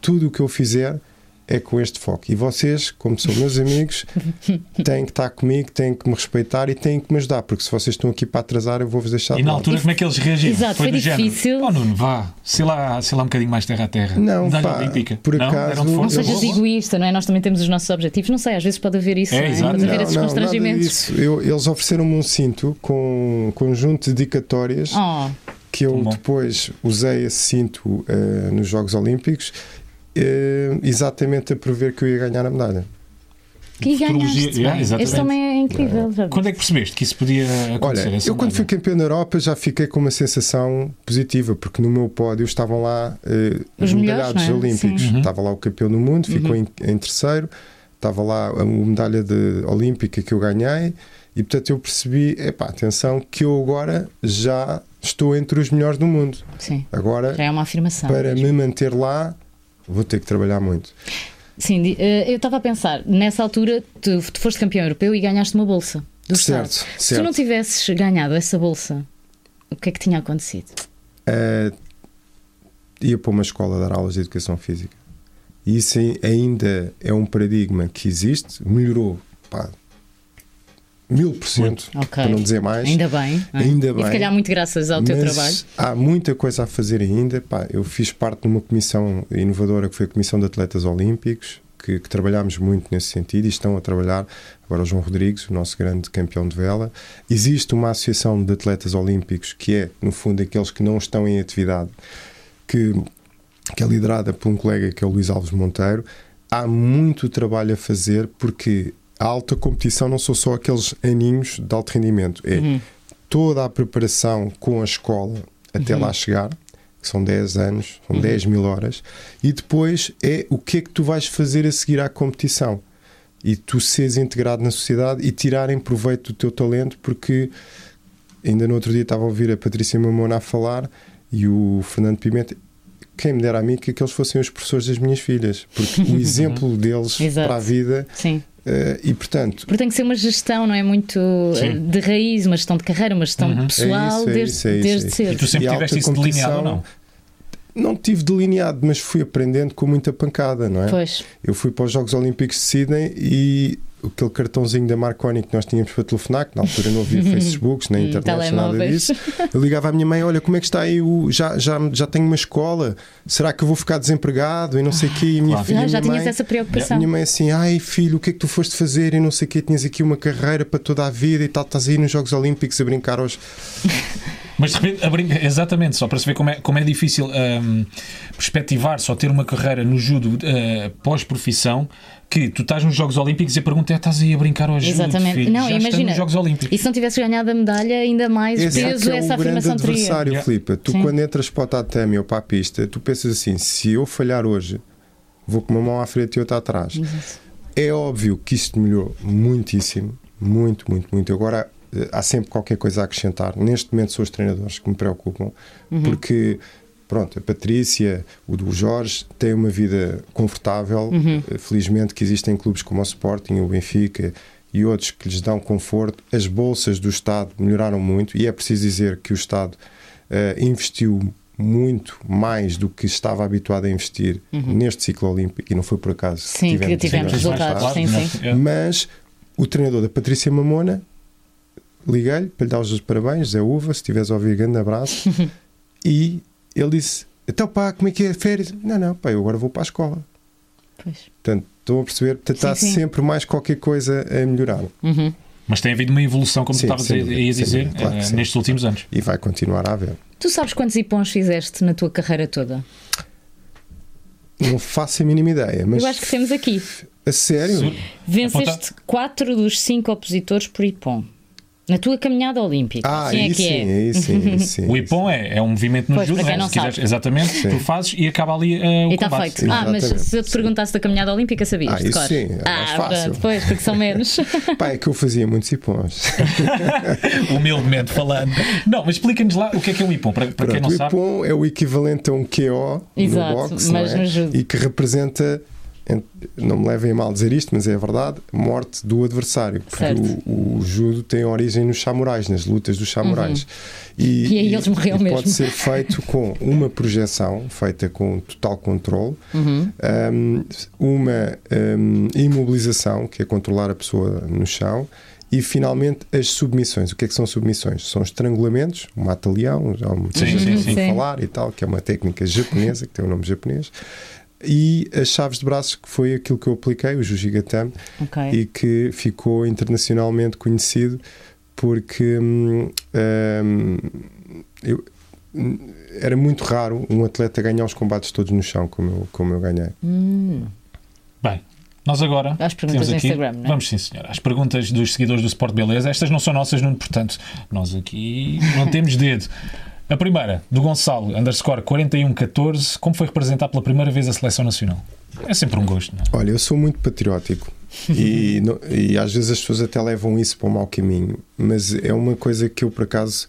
tudo o que eu fizer é com este foco. E vocês, como são meus amigos, têm que estar comigo, têm que me respeitar e têm que me ajudar, porque se vocês estão aqui para atrasar, eu vou-vos deixar E de na lado. altura, como é que eles reagiram? Exato, foi do difícil. Género, oh Nuno, vá, sei lá, sei lá um bocadinho mais terra a terra. Não, pá, olímpica. por não? acaso, Não? Eu sejas vou- egoísta, não é? Nós também temos os nossos objetivos. Não sei, às vezes pode haver isso, É, não é? exato. Pode haver Não, esses não, nada constrangimentos. disso. Eu- eles ofereceram-me um cinto com um conjunto de dedicatórias Oh, que eu depois usei esse cinto eh, nos Jogos Olímpicos exatamente a prever que eu ia ganhar a medalha. E Futurologia, ganhaste. yeah. Esse também é incrível. já Quando é que percebeste que isso podia acontecer? Olha, eu quando fui campeão da Europa já fiquei com uma sensação positiva, porque no meu pódio estavam lá eh, Os os medalhados é? olímpicos. Uhum. Estava lá o campeão do mundo, ficou em, em terceiro, estava lá a medalha de, olímpica que eu ganhei, e portanto eu percebi, epá, atenção, que eu agora já estou entre os melhores do mundo. Sim, Agora, já é uma afirmação. para mesmo. me manter lá, vou ter que trabalhar muito. Sim, eh, eu estava a pensar, nessa altura tu, tu foste campeão europeu e ganhaste uma bolsa do Certo, Estado. Se tu certo. não tivesses ganhado essa bolsa, o que é que tinha acontecido? Eh, ia para uma escola dar aulas de educação física. E isso ai- ainda é um paradigma que existe, melhorou pá, mil por cento, para não dizer mais. Ainda bem. é? Ainda E bem. se calhar muito graças ao teu trabalho. Há muita coisa a fazer ainda. Pá, eu fiz parte de uma comissão inovadora que foi a Comissão de Atletas Olímpicos, que, que trabalhámos muito nesse sentido e estão a trabalhar. Agora, o João Rodrigues, o nosso grande campeão de vela. Existe uma associação de atletas olímpicos que é, no fundo, aqueles que não estão em atividade, que, que é liderada por um colega que é o Luís Alves Monteiro. Há muito trabalho a fazer porque a alta competição não são só aqueles aninhos de alto rendimento, é Uhum. toda a preparação com a escola até lá chegar, que são 10 anos, são 10 mil horas, e depois é o que é que tu vais fazer a seguir à competição. E tu seres integrado na sociedade e tirarem proveito do teu talento, porque ainda no outro dia estava a ouvir a Patrícia Mamona a falar e o Fernando Pimenta. Quem me dera a mim que aqueles fossem os professores das minhas filhas, porque o exemplo deles para a vida, Sim. Eh, e portanto, Porque tem que ser uma gestão, não é muito eh, Sim. de raiz, uma gestão de carreira, uma gestão Uhum. pessoal É isso, é desde, isso, é isso, desde é cedo. E tu sempre E tiveste alta isso delineado ou não? não tive delineado, mas fui aprendendo com muita pancada, não é? Pois. Eu fui para os Jogos Olímpicos de Sydney e aquele cartãozinho da Marconi que nós tínhamos para telefonar, que na altura não havia Facebooks, nem Hum, internet, nada disso. Eu ligava à minha mãe: Olha, como é que está aí? O, já, já, já tenho uma escola, será que eu vou ficar desempregado? E não sei o quê. E a minha Claro. filha, Já, já minha tinhas mãe, essa preocupação. minha mãe assim: Ai filho, o que é que tu foste fazer? E não sei o quê, tinhas aqui uma carreira para toda a vida e tal, estás aí nos Jogos Olímpicos a brincar aos. Mas de repente, brinca- exatamente, só para se ver como é, como é difícil hum, perspectivar, só ter uma carreira no judo uh, pós-profissão, que tu estás nos Jogos Olímpicos e a pergunta é: estás aí a brincar judo? Exatamente. filho? Não, imagina. nos Jogos Olímpicos. E se não tivesses ganhado a medalha, ainda mais Esse peso é essa afirmação teria. adversário, Yeah. Filipe. Tu, Sim. quando entras para o tatame ou para a pista, tu pensas assim: se eu falhar hoje, vou com uma mão à frente e outra atrás. É óbvio que isto melhorou muitíssimo, muito, muito, muito. Agora eh, há sempre qualquer coisa a acrescentar. Neste momento são os treinadores que me preocupam, porque. Pronto, a Patrícia, o do Jorge, têm uma vida confortável. Eh, Felizmente que existem clubes como o Sporting, o Benfica e outros que lhes dão conforto. As bolsas do Estado melhoraram muito e é preciso dizer que o Estado eh, investiu muito mais do que estava habituado a investir neste ciclo olímpico e não foi por acaso Sim, que tivemos melhores resultados, resultados. sim, sim. É. Mas o treinador da Patrícia Mamona liguei-lhe para lhe dar os parabéns, Zé Uva, se estiveres a ouvir, grande abraço. e ele disse: Então, pá, como é que é férias? Não, não, pá, eu agora vou para a escola. Pois. Portanto, estão a perceber, portanto, Sim, há sim. sempre mais qualquer coisa a melhorar. Uhum. Mas tem havido uma evolução, como Sim, tu estavas a, dizer, dúvida, claro eh, sim. nestes últimos anos. E vai continuar a haver. Tu sabes quantos ipons fizeste na tua carreira toda? Não faço a mínima ideia, mas Eu acho que temos aqui. a sério, Sur- Venceste quatro dos cinco opositores por ipom. Na tua caminhada olímpica. ah, assim é que sim, é. aí sim, aí sim. O IPOM é, é um movimento no Pois, judo, quem não se quiseres, exatamente, Sim. tu fazes e acaba ali eh, o E está combate. feito. Ah, mas se eu te perguntasse da caminhada olímpica, sabias? Ah, de isso cor? sim, é mais ah, fácil. pronto, pois, porque são menos. Pá, é que eu fazia muitos ipons. Humildemente falando. Não, mas explica-nos lá o que é que é um IPOM, para, para quem Pronto, não o sabe. IPOM é o equivalente a um QO Exato, no boxe, mas não é? no judo. e que representa, en- não me levem a mal dizer isto, mas é a verdade, morte do adversário. Porque o, o judo tem origem nos samurais, nas lutas dos samurais. E, E aí eles morriam e mesmo. Pode ser feito com uma projeção, feita com total controle, Uhum. um, uma um, imobilização, que é controlar a pessoa no chão, e finalmente as submissões. O que é que são submissões? São estrangulamentos, o mata-leão, já muita gente falar e tal, que é uma técnica japonesa, que tem um nome japonês. E as chaves de braços, que foi aquilo que eu apliquei, o Jujigatame, Ok. e que ficou internacionalmente conhecido porque hum, hum, eu- era muito raro um atleta ganhar os combates todos no chão, como eu, como eu ganhei. Bem, nós agora Às perguntas temos do aqui, Instagram, não é? Vamos sim, senhor. As perguntas dos seguidores do Sport Beleza. Estas não são nossas, portanto, nós aqui não temos dedo. A primeira, do Gonçalo, underscore 4114, como foi representar pela primeira vez a seleção nacional? É sempre um gosto, não é? Olha, eu sou muito patriótico e, não- e às vezes as pessoas até levam isso para o mau caminho, mas é uma coisa que eu, por acaso,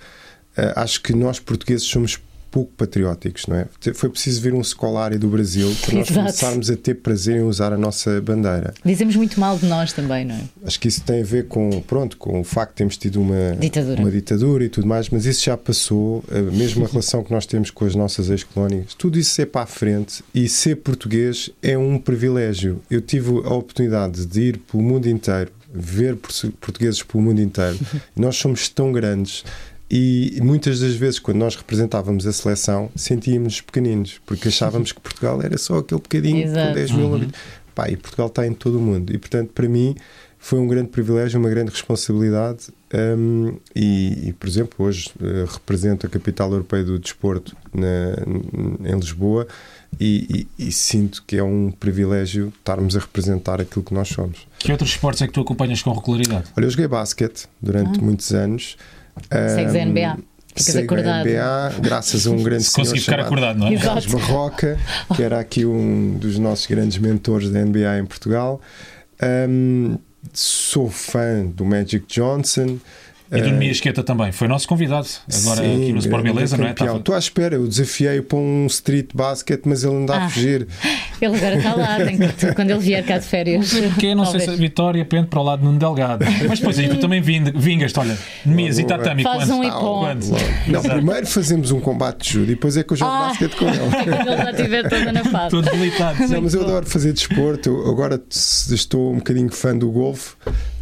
eh, acho que nós portugueses somos pouco patrióticos, não é? Foi preciso vir um escolário do Brasil para nós Exato. começarmos a ter prazer em usar a nossa bandeira. Dizemos muito mal de nós também, não é? Acho que isso tem a ver com, pronto, com o facto de termos tido uma Ditadura. uma ditadura e tudo mais, mas isso já passou. A mesma relação que nós temos com as nossas ex-colónias, tudo isso é para a frente e ser português é um privilégio. Eu tive a oportunidade de ir pelo mundo inteiro, ver portu- portugueses pelo mundo inteiro. Nós somos tão grandes. E muitas das vezes, quando nós representávamos a seleção, sentíamos pequeninos, porque achávamos que Portugal era só aquele bocadinho Exato. com 10 mil habitantes. Pá, e Portugal está em todo o mundo. E, portanto, para mim, foi um grande privilégio, uma grande responsabilidade. hum, e, e, por exemplo, hoje eh, represento a capital europeia do desporto na- em Lisboa e, e- e sinto que é um privilégio estarmos a representar aquilo que nós somos. Que outros esportes é que tu acompanhas com regularidade? Olha, eu joguei basquete durante muitos anos. Segues a NBA. Ficas a acordado. NBA, graças a um grande Se senhor conseguir ficar chamado acordado, não é? Carlos Barroca, que era aqui um dos nossos grandes mentores da NBA em Portugal. Hum, sou fã do Magic Johnson. E do Nemias Esqueta também. Foi nosso convidado. Agora sim, aqui no Sport Beleza, não é? Estava- Estou à espera, eu desafiei para um street basket, mas ele anda Ah. a fugir. Ele agora está lá, tem que- quando ele vier cá de férias. Porque não sei se a talvez. vitória pende para o lado de Nuno Delgado. Mas depois aí tu também ving- vingas-te, olha, Nemias e Tatami. Faz quando? um. Quando? Não, primeiro fazemos um combate de judo e depois é que eu jogo Ah. basquete com ele. Quando ele já estiver toda na fase. Todo debilitado. Não, mas eu adoro fazer desporto. Eu agora estou um bocadinho fã do golfe,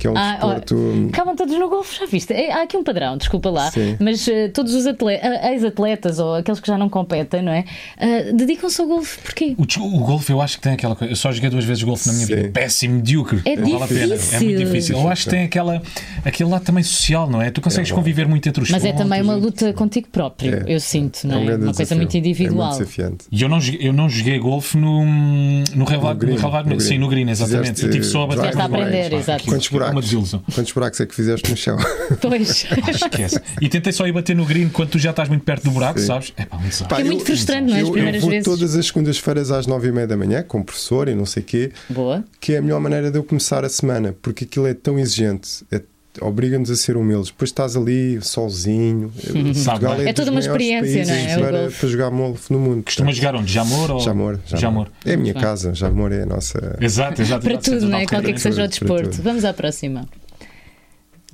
que é um Ah, desporto. Acabam todos no golfe, já viste? É, há aqui um padrão, desculpa lá, Sim. mas eh, todos os atle- ah, ex-atletas ou aqueles que já não competem, não é? Ah, Dedicam-se ao golfe, porquê? O, o golfe eu acho que tem aquela coisa. Eu só joguei duas vezes golfe na minha Sim. vida. Péssimo, medíocre. É Não vale a pena. É muito difícil. Eu acho que tem aquela, aquele lado também social, não é? Tu consegues É, conviver muito entre os Mas é pontos também uma e- luta contigo próprio, É. eu sinto, não é? um uma coisa desafio. muito individual. É muito. E eu não, joguei- eu não joguei golfe no, no. No green. Sim, no green, exatamente. Fizeste eu tive só a bater a aprender, exato. Quantos é Uma buracos? desilusão. Quantos buracos é que fizeste no chão? Pois. Esquece. E tentei só ir bater no green quando tu já estás muito perto do buraco, Sim. sabes? É pá, um. Pá, é muito frustrante, não é? As eu, primeiras eu vou vezes. todas as segundas-feiras às nove e meia da manhã, com o professor e não sei o quê, Boa. que é a melhor maneira de eu começar a semana, porque aquilo é tão exigente, é- obriga-nos a ser humildes. Depois estás ali, solzinho. Portugal É é, toda uma experiência, não é? Para, golfe. para jogar golfe no mundo. Costumas jogar onde? Jamor ou. Jamor, Jamor. Jamor. É a minha bem. casa, Jamor é a nossa. Exato, exato. Para tudo, não é? Qualquer que seja o desporto. Vamos à próxima.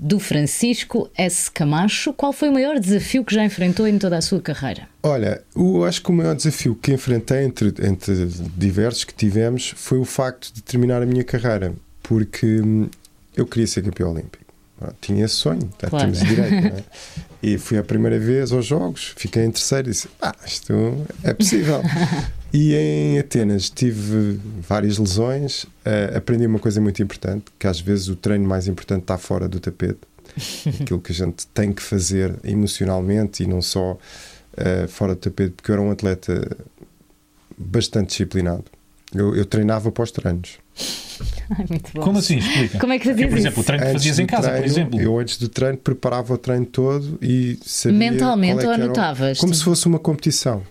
Do Francisco S. Camacho, qual foi o maior desafio que já enfrentou em toda a sua carreira? Olha, eu acho que o maior desafio que enfrentei entre, entre diversos que tivemos foi o facto de terminar a minha carreira, porque hum, eu queria ser campeão olímpico. Pronto, Tinha esse sonho, já Claro. tínhamos direito, não é? E fui a primeira vez aos Jogos, fiquei em terceiro e disse: Ah, isto é possível. e em Atenas tive várias lesões, eh, aprendi uma coisa muito importante: que às vezes o treino mais importante está fora do tapete. Aquilo que a gente tem que fazer emocionalmente e não só eh, fora do tapete, porque eu era um atleta bastante disciplinado. Eu, eu treinava para os treinos. Ai, muito bom. Como assim? Explica. Como é que Porque, fazias por exemplo, o treino que fazias em casa, por treino, exemplo. Eu antes do treino preparava o treino todo e sabia Mentalmente qual é ou o- anotavas? Como se fosse uma competição.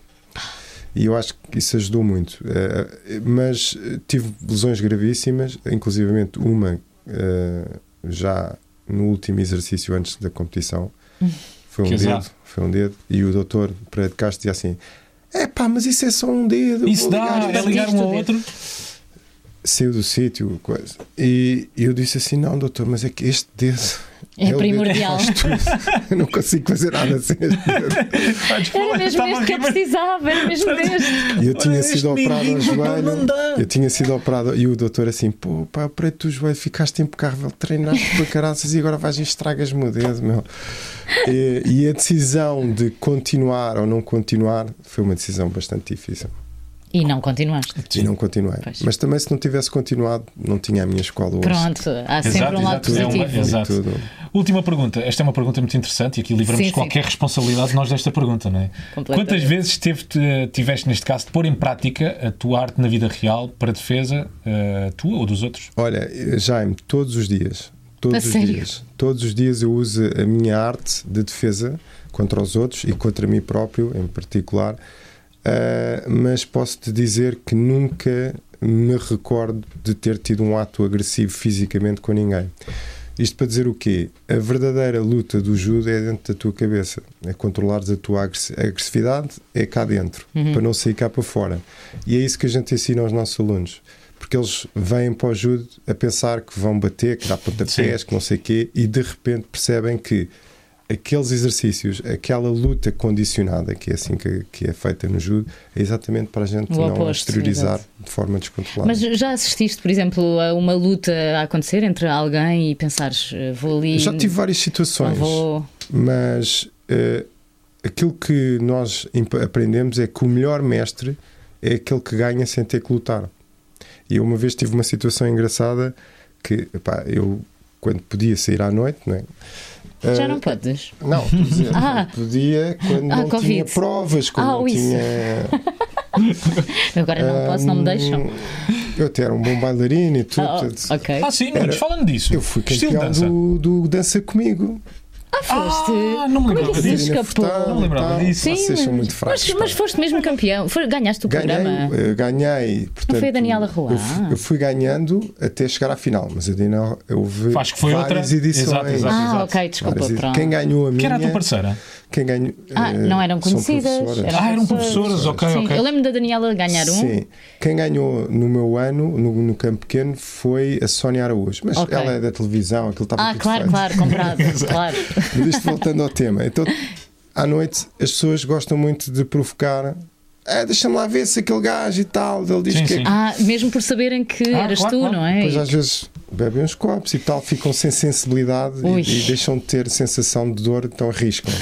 E eu acho que isso ajudou muito. Eh, mas eh, tive lesões gravíssimas, inclusivamente uma eh, já no último exercício antes da competição. Foi um Que dedo, foi um dedo. E o doutor para de Castro dizia assim: é pá, mas isso é só um dedo. Isso dá, ligar é isto." ligar um ao Isto outro. Saiu do sítio, coisa. E eu disse assim: não, doutor, mas é que este dedo. É que primordial. Eu não consigo fazer nada sem este dedo. Era mesmo este que eu precisava, era mesmo deste. E eu tinha este sido operado ao joelho. Eu tinha sido operado. E o doutor assim: pô, pá, operei-te o joelho, ficaste impecável, treinaste para caraças e agora vais e estragas-me o dedo, meu. E, e a decisão de continuar ou não continuar foi uma decisão bastante difícil. E não continuaste. E não continuei. Pois. Mas também, se não tivesse continuado, não tinha a minha escola hoje. Pronto, há sempre Exato, um lado exato. É uma- positivo. exato. Tudo. Última pergunta. Esta é uma pergunta muito interessante e aqui livramos Sim, qualquer sim. responsabilidade nós desta pergunta, não é? Completamente. Quantas vezes teve, tiveste, neste caso, de pôr em prática a tua arte na vida real para defesa eh, tua ou dos outros? Olha, Jaime, todos os dias, todos A os sério? dias, todos os dias eu uso a minha arte de defesa contra os outros e contra mim próprio, em particular. Ah, mas posso te dizer que nunca me recordo de ter tido um ato agressivo fisicamente com ninguém. Isto para dizer o quê? A verdadeira luta do judo é dentro da tua cabeça. É controlares a tua agressi- agressividade, é cá dentro, para não sair cá para fora. E é isso que a gente ensina aos nossos alunos. Porque eles vêm para o judo a pensar que vão bater, que dá pontapés, que não sei o quê, e de repente percebem que aqueles exercícios, aquela luta condicionada, que é assim que, que é feita no judo, é exatamente para a gente O não oposto, exteriorizar de forma descontrolada. Mas já assististe, por exemplo, a uma luta a acontecer entre alguém e pensares, eh, vou ali. Já tive várias situações. vou. mas eh, aquilo que nós aprendemos é que o melhor mestre é aquele que ganha sem ter que lutar. E eu uma vez tive uma situação engraçada que epá, eu, quando podia sair à noite, não é? Já Eh, não podes. Não, estou a dizer, Ah. podia quando Ah, não Covid. tinha provas, quando Ah, não isso. tinha. Agora não posso, não me deixam. Eu até era um bom bailarino e tudo. Ah, portanto, ok. Ah, sim, Nunes, falando disso. Eu fui campeão dança. do, do Dança Comigo. Ah, foste. Ah, não me Como é que isso disso. escapou? Não me lembrava disso. Sim, Vocês são mas- muito fracos. Mas, mas foste mesmo campeão. Foi- ganhaste o Ganhei, programa. eh, ganhei. Portanto, foi a Daniela Roa? Eu, fui- eu fui ganhando até chegar à final, mas a Daniela houve Acho que foi várias outra. edições. Exato, exato. Ah, ok, desculpa. Várias edi- pronto. Quem ganhou a minha. Quem era a tua parceira? Quem ganhou, Ah, eh, não eram conhecidas. professoras. Ah, eram professoras, ok, Sim, ok. Eu lembro da Daniela ganhar um. Sim. Quem ganhou no meu ano, no, no campo pequeno, foi a Sónia Araújo. Mas Ok. ela é da televisão, aquilo estava Ah, tudo claro, feito. claro, comprado. claro. Mas isto voltando ao tema. Então, à noite, as pessoas gostam muito de provocar. Ah, deixa-me lá ver se aquele gajo e tal. Ele diz Sim, que é sim. Ah, mesmo por saberem que Ah, eras claro, tu, claro. não é? Depois às vezes bebem uns copos e tal, ficam sem sensibilidade e, e deixam de ter sensação de dor, então arriscam.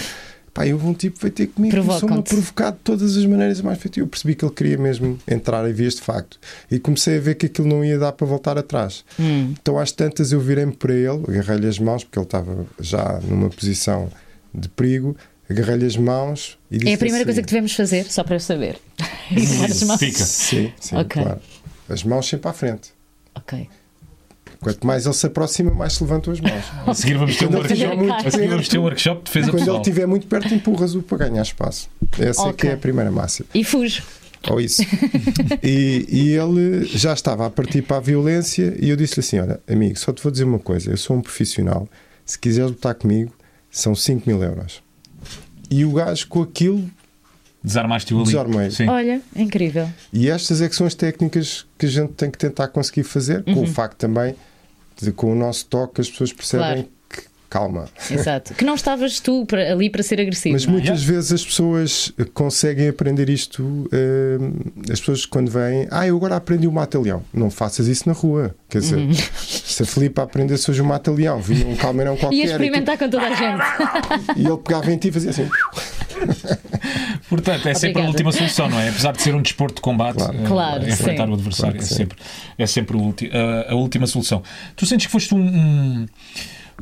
Pá, eu um tipo veio ter comigo, começou-me a provocar de todas as maneiras mais feito. Eu percebi que ele queria mesmo entrar em vias de facto. E comecei a ver que aquilo não ia dar para voltar atrás. Hum. Então às tantas eu virei-me para ele, agarrei-lhe as mãos, porque ele estava já numa posição de perigo, agarrei-lhe as mãos e disse É a primeira assim, coisa que devemos fazer, só para eu saber. Agarrar as mãos. Fica. Sim, sim, Ok. claro. As mãos sempre à frente. Ok. Quanto mais ele se aproxima, mais se levantam as mãos. A seguir vamos ter um ele workshop. muito A seguir vamos ter um workshop de defesa quando ele pessoal. estiver muito perto, empurras-o para ganhar espaço. Essa é que é a primeira massa. E fujo. Ou isso. e, e ele já estava a partir para a violência e eu disse-lhe assim: Olha, amigo, só te vou dizer uma coisa. Eu sou um profissional. Se quiseres lutar comigo, são 5 mil euros. E o gajo com aquilo Desarmaste-o ali. Desarmei. Sim. Olha, incrível. E estas é que são as técnicas que a gente tem que tentar conseguir fazer, com Uhum. o facto também de com o nosso toque as pessoas percebem Claro. que calma. Exato. Que não estavas tu para- ali para ser agressivo. Mas não é? muitas vezes as pessoas conseguem aprender isto. eh, as pessoas quando vêm, ah, eu agora aprendi o mata-leão. Não faças isso na rua. Quer dizer, Uhum. se a Filipe aprendesse hoje o mata-leão, vinha um calmeirão qualquer Ia e, tu- experimentar com toda a gente. e ele pegava em ti e fazia assim. Portanto, é sempre a Obrigada. última solução, não é? Apesar de ser um desporto de combate, Claro. eh, Claro, enfrentar sim. o adversário Claro que é, sempre, é sempre a, a última solução. Tu sentes que foste um, um-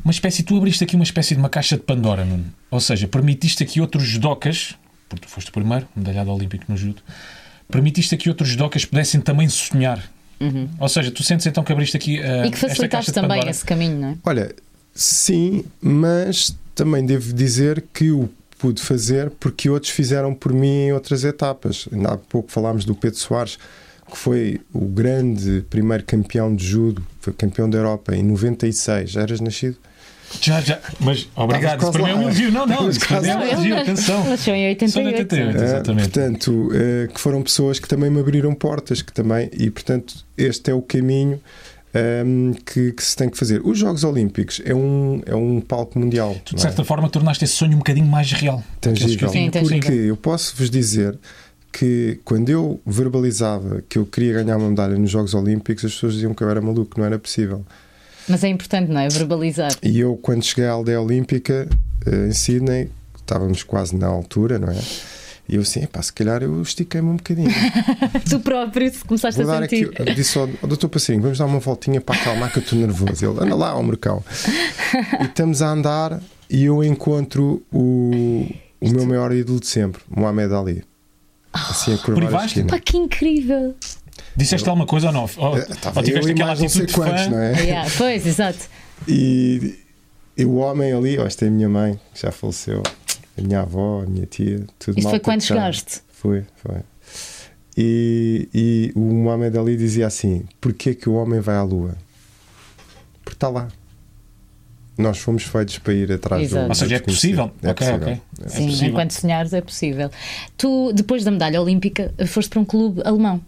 uma espécie, tu abriste aqui uma espécie de uma caixa de Pandora, Nuno. Ou seja, permitiste aqui outros judocas, porque tu foste o primeiro, medalhado olímpico no judo, permitiste que outros judocas pudessem também sonhar. Ou seja, tu sentes então que abriste aqui a Uhum. E que facilitaste também esse caminho, não é? Olha, sim, mas também devo dizer que o pude fazer porque outros fizeram por mim em outras etapas. Ainda há pouco falámos do Pedro Soares, que foi o grande primeiro campeão de judo, foi campeão da Europa em 96. Já eras nascido? Já, já. Mas obrigado. Isso para mim é um elogio. Não, não. Isso para mim é um quase elogio. Atenção. Nasceu em Sou de 88. 88. Eh, Exatamente. portanto, eh, que foram pessoas que também me abriram portas, que também, e portanto, este é o caminho ehm, que, que se tem que fazer. Os Jogos Olímpicos é um, é um palco mundial. Tu, de é? certa forma, tornaste esse sonho um bocadinho mais real. Aqueles que eu tangível. Sim, tangível. Porque eu posso vos dizer que quando eu verbalizava que eu queria ganhar uma medalha nos Jogos Olímpicos, as pessoas diziam que eu era maluco, não era possível. Mas é importante, não é? Verbalizar. E eu, quando cheguei à aldeia olímpica eh, em Sydney, estávamos quase na altura, não é? E eu assim, pá, se calhar eu estiquei-me um bocadinho. tu próprio se começaste Vou a dar sentir. aqui, eu disse ao, ao doutor Passarinho, vamos dar uma voltinha para acalmar que eu estou nervoso. Ele, anda lá ao mercão. E estamos a andar e eu encontro o, o meu maior ídolo de sempre, Mohamed Ali. Assim a curvar a esquina. Pá, que incrível! Disseste alguma coisa ou não? Ou, Eh, Estava ou tiveste aquela não sei atitude de quantos, fã? não é? Yeah, pois, exato. E, e o homem ali, ó, esta é a minha mãe, que já faleceu, a minha avó, a minha tia, tudo Isto malta foi quando chegaste? Foi, foi. E, e o Mohamed Ali dizia assim: Porquê que o homem vai à lua? Porque está lá. Nós fomos feitos para ir atrás Exato. do Ou seja, é possível. É Ok, possível. ok. É Sim, possível. enquanto sonhares é possível. Tu, depois da medalha olímpica, foste para um clube alemão.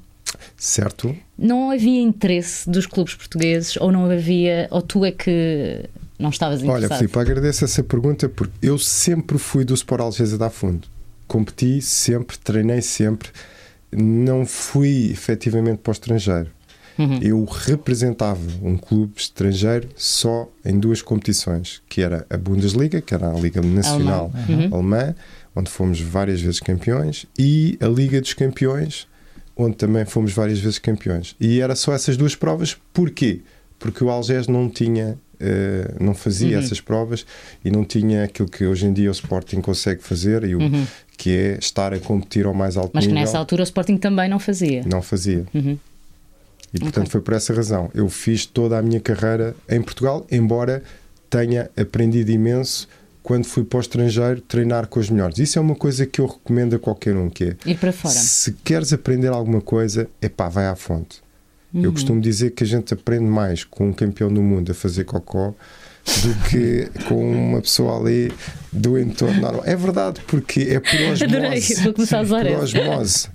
Certo? Não havia interesse dos clubes portugueses ou não havia, ou tu é que não estavas Olha, interessado? Filipe, agradeço essa pergunta porque eu sempre fui do Sport Algesa da Fundo. Competi sempre, treinei sempre, não fui efetivamente para o estrangeiro. Uhum. Eu representava um clube estrangeiro só em duas competições, que era a Bundesliga, que era a Liga Nacional Uhum. Alemã, onde fomos várias vezes campeões, e a Liga dos Campeões, onde também fomos várias vezes campeões. E era só essas duas provas, porquê? Porque o Algés não tinha, eh, não fazia Uhum. essas provas e não tinha aquilo que hoje em dia o Sporting consegue fazer, e o, que é estar a competir ao mais alto Uhum. Mas que nível. nessa altura o Sporting também não fazia. Não fazia. Uhum. E portanto Ok. foi por essa razão. Eu fiz toda a minha carreira em Portugal, embora tenha aprendido imenso quando fui para o estrangeiro treinar com os melhores. Isso é uma coisa que eu recomendo a qualquer um, que é Ir para fora. se queres aprender alguma coisa, é pá, vai à fonte. Uhum. Eu costumo dizer que a gente aprende mais com um campeão do mundo a fazer cocó do que com uma pessoa ali do entorno normal. É verdade, porque é por osmose. Adorei, vou começar a usar por osmose.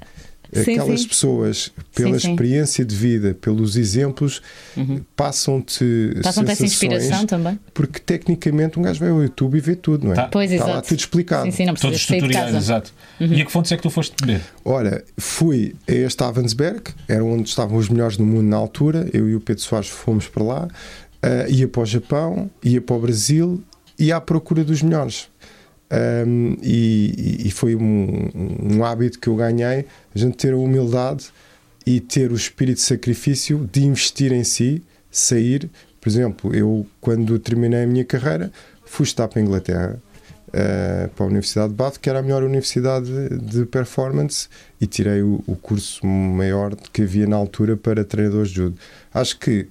Sim, Aquelas sim. pessoas, pela Sim, sim. experiência de vida, pelos exemplos, passam-te Passam-te essa sensações, inspiração também? Porque tecnicamente um gajo vai ao YouTube e vê tudo, não é? Tá. Pois, Está exato. lá tudo explicado. Sim, sim, não Todos precisas os sair de tutoriais, casa. exato. E a que fontes é que tu foste beber? Olha, fui a este Avensberg, era onde estavam os melhores do mundo na altura. Eu e o Pedro Soares fomos para lá. Ah, ia para o Japão, ia para o Brasil, ia à procura dos melhores. Ahm, e, e foi um, um hábito que eu ganhei, a gente ter a humildade e ter o espírito de sacrifício de investir em si, sair. Por exemplo, eu, quando terminei a minha carreira, fui estar para a Inglaterra, eh, para a Universidade de Bath, que era a melhor universidade de performance, e tirei o, o curso maior que havia na altura para treinadores de judo. Acho que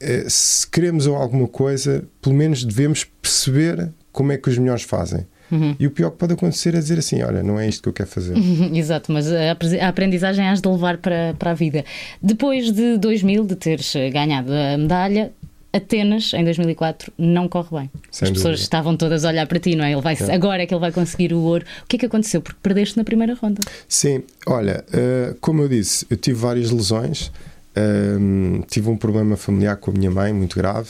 eh, se queremos alguma coisa, pelo menos devemos perceber como é que os melhores fazem. Uhum. E o pior que pode acontecer é dizer assim: olha, não é isto que eu quero fazer. Exato, mas a apre- a aprendizagem has de levar para, para a vida. Depois de 2000, de teres ganhado a medalha, Atenas, em 2004, não corre bem. Sem As pessoas dúvida. estavam todas a olhar para ti, não é? Ele vai, É. Agora é que ele vai conseguir o ouro. O que é que aconteceu? Porque perdeste na primeira ronda. Sim, olha, eh, como eu disse, eu tive várias lesões, ehm, tive um problema familiar com a minha mãe muito grave.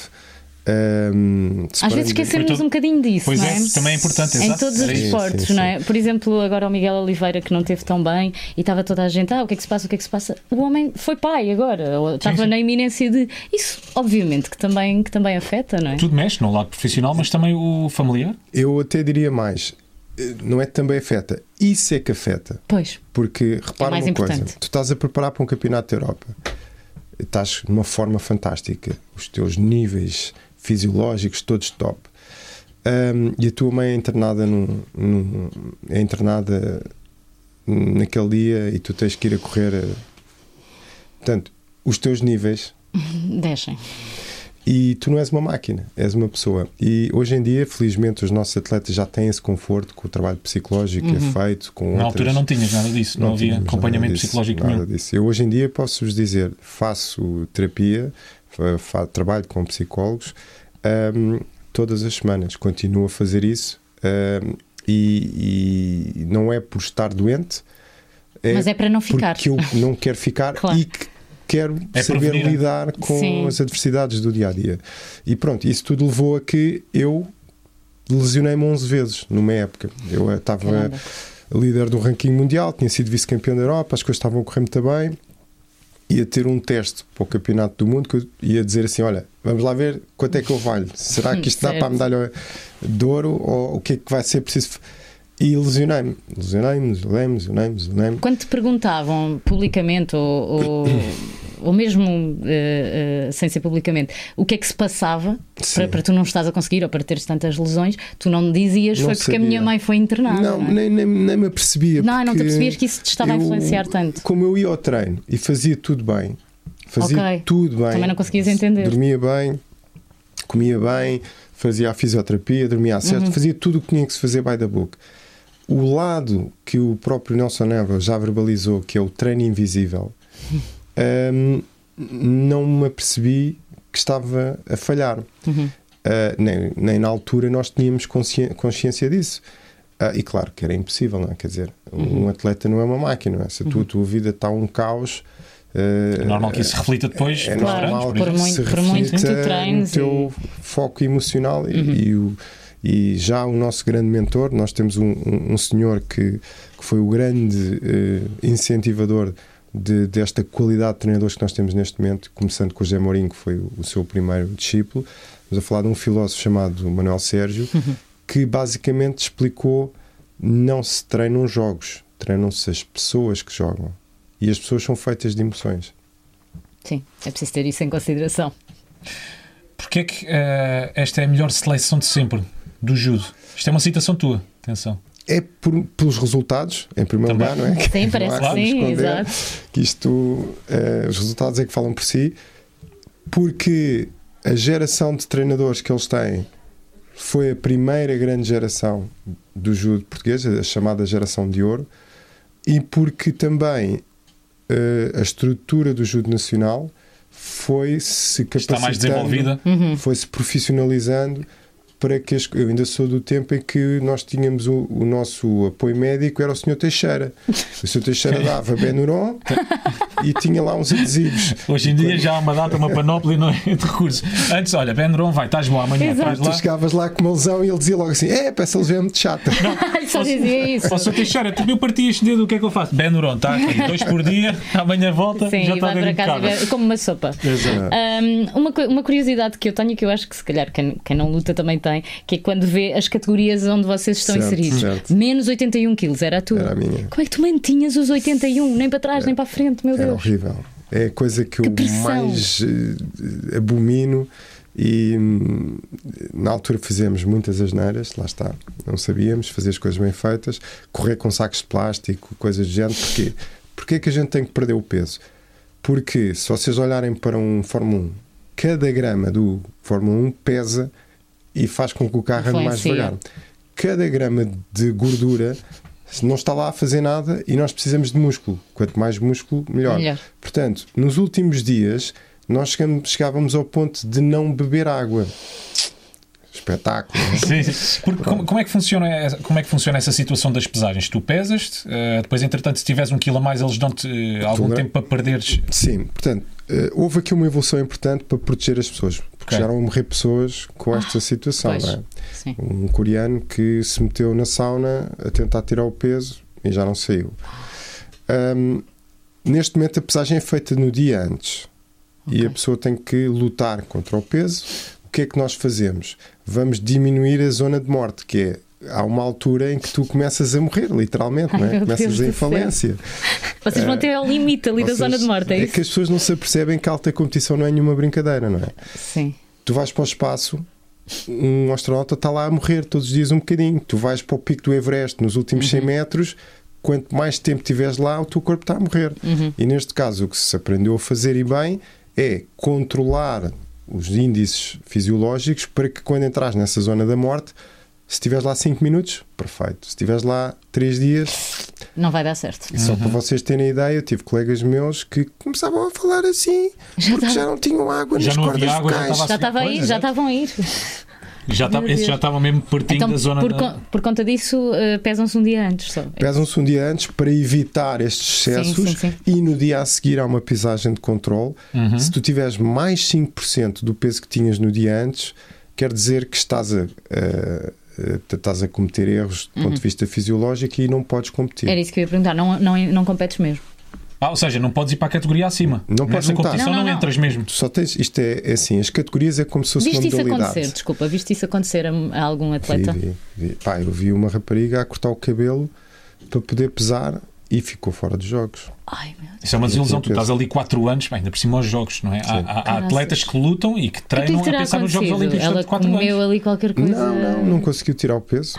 Ehm, Às vezes esquecemos todo- um bocadinho disso, Pois não é, é? também é importante, Em exato. todos os isso. Sim, esportes, sim, não é? sim. Por exemplo, agora o Miguel Oliveira que não teve tão bem e estava toda a gente, ah, o que é que se passa, o que é que se passa? O homem foi pai agora, estava na iminência de. Isso, obviamente, que também, que também afeta, não é? Tudo mexe no lado profissional, mas também o familiar. Eu até diria mais, eh, não é que também afeta, isso é que afeta. Pois. Porque repara mais uma coisa: importante. tu estás a preparar para um campeonato da Europa, estás numa forma fantástica, os teus níveis fisiológicos todos top. Ahm, e a tua mãe é internada num, num- é internada naquele dia e tu tens que ir a correr. eh, Portanto, os teus níveis Deixem. e tu não és uma máquina, és uma pessoa. E hoje em dia, felizmente, os nossos atletas já têm esse conforto com o trabalho psicológico que é feito. Com Na outras- altura não tinhas nada disso, não, havia tínhamos acompanhamento nada disso, psicológico nada nenhum. disso. Eu hoje em dia posso-vos dizer, faço terapia, trabalho com psicólogos ahm, todas as semanas, continuo a fazer isso ahm, e, e não é por estar doente, Mas é para não ficar. porque eu não quero ficar Claro. e que quero É saber prevenir. lidar com Sim. as adversidades do dia a dia. E pronto, isso tudo levou a que eu lesionei-me 11 vezes numa época. Eu eh, estava líder do ranking mundial, tinha sido vice-campeão da Europa, as coisas estavam a correr muito bem. Ia ter um teste para o Campeonato do Mundo que eu ia dizer assim: Olha, vamos lá ver quanto é que eu valho. Será que isto dá para a medalha de ouro ou o que é que vai ser preciso? E lesionei-me, lesionei-me, lesionei-me, lesionei-me. Quando te perguntavam publicamente ou, ou, ou mesmo uh, uh, sem ser publicamente o que é que se passava para, para, tu não estás a conseguir ou para teres tantas lesões, tu não dizias Não foi porque sabia. a minha mãe foi internada. Não, não, é? nem, nem, nem me apercebia. não, não te porque percebias que isso te estava a eu- influenciar tanto. Como eu ia ao treino e fazia tudo bem, fazia Ok. tudo bem. Também não conseguias entender. Dormia bem, comia bem, fazia a fisioterapia, dormia a Uhum. certo, fazia tudo o que tinha que se fazer by the book. O lado que o próprio Nelson Neva já verbalizou, que é o treino invisível, hum, não me apercebi que estava a falhar. Uhum. Uh, nem, nem na altura nós tínhamos consci- consciência disso. Uh, e claro que era impossível, não é? Quer dizer, Uhum. um atleta não é uma máquina, não é? Se a tua, tua vida está um caos. uh, É normal que isso se reflita depois é Claro, normal por por exemplo. muito- se por muito reflita tu treines no teu e- Uhum. foco emocional e, e o, e já o nosso grande mentor, nós temos um, um- um senhor que, que foi o grande eh, incentivador de- desta qualidade de treinadores que nós temos neste momento, começando com o José Mourinho, que foi o, o seu primeiro discípulo. Estamos a falar de um filósofo chamado Manuel Sérgio, Uhum. que basicamente explicou: não se treinam jogos, treinam-se as pessoas que jogam. E as pessoas são feitas de emoções. Sim, é preciso ter isso em consideração. Porquê é que eh, esta é a melhor seleção de sempre do judo? Isto é uma citação tua, atenção. É por- pelos resultados, em primeiro Também. lugar, não é? Sim, parece que sim, esconder exato. Que isto, eh, os resultados é que falam por si, porque a geração de treinadores que eles têm foi a primeira grande geração do judo português, a chamada geração de ouro, e porque também eh, a estrutura do judo nacional foi se Está mais capacitando, desenvolvida. Uhum. foi-se profissionalizando para que as, eu ainda sou do tempo em que nós tínhamos o, o nosso apoio médico era o Sr. Teixeira. O Sr. Teixeira dava Benuron e tinha lá uns adesivos. Hoje em dia já há uma data, uma panóplia não é, de recursos. Antes, olha, Benron vai, estás bom amanhã, Exato. traz Tu lá. chegavas lá com uma lesão e ele dizia logo assim: É, essa lesão é muito chata. Só dizia isso. Ó, Sr. Teixeira, tu eu parti este dedo, o que é que eu faço? Benuron, está aqui, dois por dia, amanhã volta, Sim, já e está para casa e como uma sopa. Exato. Um, uma, uma curiosidade que eu tenho, que eu acho que se calhar quem, quem não luta também tem, que é quando vê as categorias onde vocês estão Certo, inseridos. certo. Menos 81 quilos, era a tua. Era a minha. Como é que tu mantinhas os 81? Nem para trás, nem para a frente, meu Era Deus. horrível. É a coisa que, eu pressão. mais eh, abomino. E hum, na altura fizemos muitas asneiras, lá está, não sabíamos fazer as coisas bem feitas, correr com sacos de plástico, coisas do género. Porquê? Porquê é que a gente tem que perder o peso? Porque se vocês olharem para um Fórmula 1, cada grama do Fórmula 1 pesa e faz com que o carro ande mais devagar. Cada grama de gordura não está lá a fazer nada e nós precisamos de músculo. Quanto mais músculo, melhor. Melhor. Portanto, nos últimos dias, nós chegamos- chegávamos ao ponto de não beber água. Espetáculo. é? Sim, sim. Porque como, como é que funciona, essa- como é que funciona essa situação das pesagens? Tu pesas-te, eh, depois, entretanto, se tiveres um quilo a mais, eles dão-te eh, algum tempo para perderes. Sim, portanto, eh, houve aqui uma evolução importante para proteger as pessoas, porque Ok. já eram a morrer pessoas com esta situação. é? Um coreano que se meteu na sauna a tentar tirar o peso e já não saiu. Ahm, neste momento, a pesagem é feita no dia antes e a pessoa tem que lutar contra o peso. O que é que nós fazemos? Vamos diminuir a zona de morte, que é. Há uma altura em que tu começas a morrer, literalmente, Ai, não é? Começas Deus em falência. Vocês vão ter ao limite ali da zona de morte, é É que as pessoas não se apercebem que a alta competição não é nenhuma brincadeira, não é? Sim. Tu vais para o espaço, um astronauta está lá a morrer todos os dias um bocadinho. Tu vais para o pico do Everest nos últimos Uhum. 100 metros, quanto mais tempo estiveres lá, o teu corpo está a morrer. Uhum. E neste caso, o que se aprendeu a fazer e bem é controlar os índices fisiológicos para que quando entras nessa zona da morte, se estiveres lá 5 minutos, perfeito. Se estiveres lá 3 dias, Não vai dar certo. e só para vocês terem ideia, eu tive colegas meus que começavam a falar assim Já porque já não tinham água Já nas não cordas havia água, já vocais. estava Já estava aí, Pois, já estavam a ir. Já Meu estava, esse Deus. já estava mesmo pertinho Então, da zona por, da... por conta disso, eh, pesam-se um dia antes só. Pesam-se um dia antes para evitar estes excessos Sim, sim, sim. e no dia a seguir há uma pesagem de controle. Uhum. Se tu tiveres mais 5% do peso que tinhas no dia antes, quer dizer que estás a, a- a- estás a cometer erros do ponto de vista fisiológico e não podes competir. Era isso que eu ia perguntar. Não, não, não competes mesmo. Ah, ou seja, não podes ir para a categoria acima. Não podes Nessa entrar. competição Não, não, não, não. entras mesmo. Tu só tens, isto é, é assim, as categorias é como se fosse Viste uma isso modalidade. acontecer? Desculpa, viste isso acontecer a, a algum atleta? Vi, vi, vi. Pá, eu vi uma rapariga a cortar o cabelo para poder pesar e ficou fora dos jogos. Ai, meu Deus. Isso é uma desilusão. Tu estás ali 4 anos, bem, ainda por cima aos jogos, não é? Há, há- há atletas que lutam e que é treinam que a pensar nos Jogos? Olímpicos Ela durante 4 comeu anos. ali qualquer coisa. Não, não, não conseguiu tirar o peso.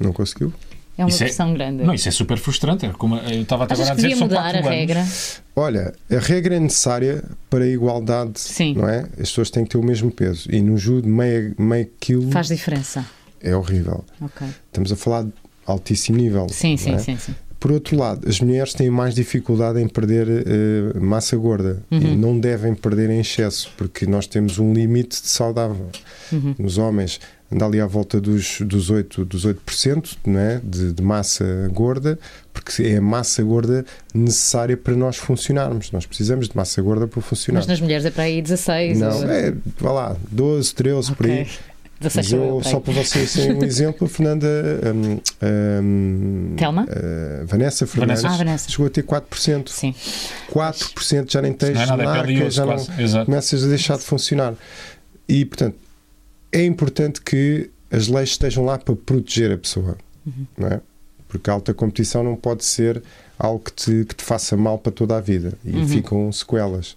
Não conseguiu. É uma Isso é- pressão grande. Não, isso é super frustrante. É como eu estava até agora a que dizer, são mudar 4 a anos. regra? Olha, a regra é necessária para a igualdade, Sim. não é? As pessoas têm que ter o mesmo peso. E no judo, meio, meio quilo Faz diferença. é horrível. Ok. Estamos a falar de altíssimo nível. Sim, sim, é? sim, sim. Por outro lado, as mulheres têm mais dificuldade em perder eh, massa gorda Uhum. e não devem perder em excesso, porque nós temos um limite de saudável. Uhum. Nos homens, anda ali à volta dos, dos 8%, dos 8% não é? de, de massa gorda, porque é a massa gorda necessária para nós funcionarmos. Nós precisamos de massa gorda para funcionar. Mas nas mulheres é para aí 16. Não, ou... é, vá lá, 12, 13 por aí. Ok. 16 Mas sou eu, eu, só para vocês terem um exemplo, a Fernanda. hum, hum, Telma? eh, Vanessa Fernandes Ah, Vanessa. chegou a ter 4%. Sim. 4% já nem tens Não é nada, é marca, já não. Exato. começas a deixar de funcionar. E, portanto, é importante que as leis estejam lá para proteger a pessoa, Uhum. não é? Porque a alta competição não pode ser algo que te, que te faça mal para toda a vida e Uhum. ficam sequelas.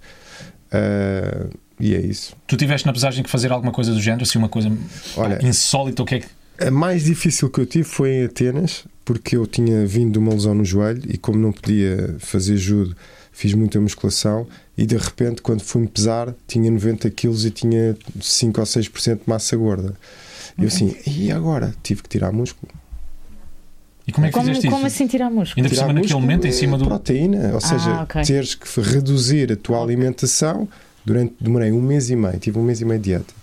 Ah, e é isso. Tu tiveste na pesagem que fazer alguma coisa do género, assim, uma coisa Olha, insólita, o que é que. A mais difícil que eu tive foi em Atenas, porque eu tinha vindo de uma lesão no joelho e, como não podia fazer judo, fiz muita musculação. E de repente, quando fui-me pesar, tinha 90 quilos e tinha 5 ou 6% de massa gorda. E eu assim, e agora? Tive que tirar músculo. E como é que Como, fizeste como isso? assim tirar músculo? Ainda por cima, naquele momento, em é cima do. Proteína, ou seja, Ah, ok. teres que reduzir a tua alimentação. Durante, demorei um mês e meio, tive um mês e meio de dieta.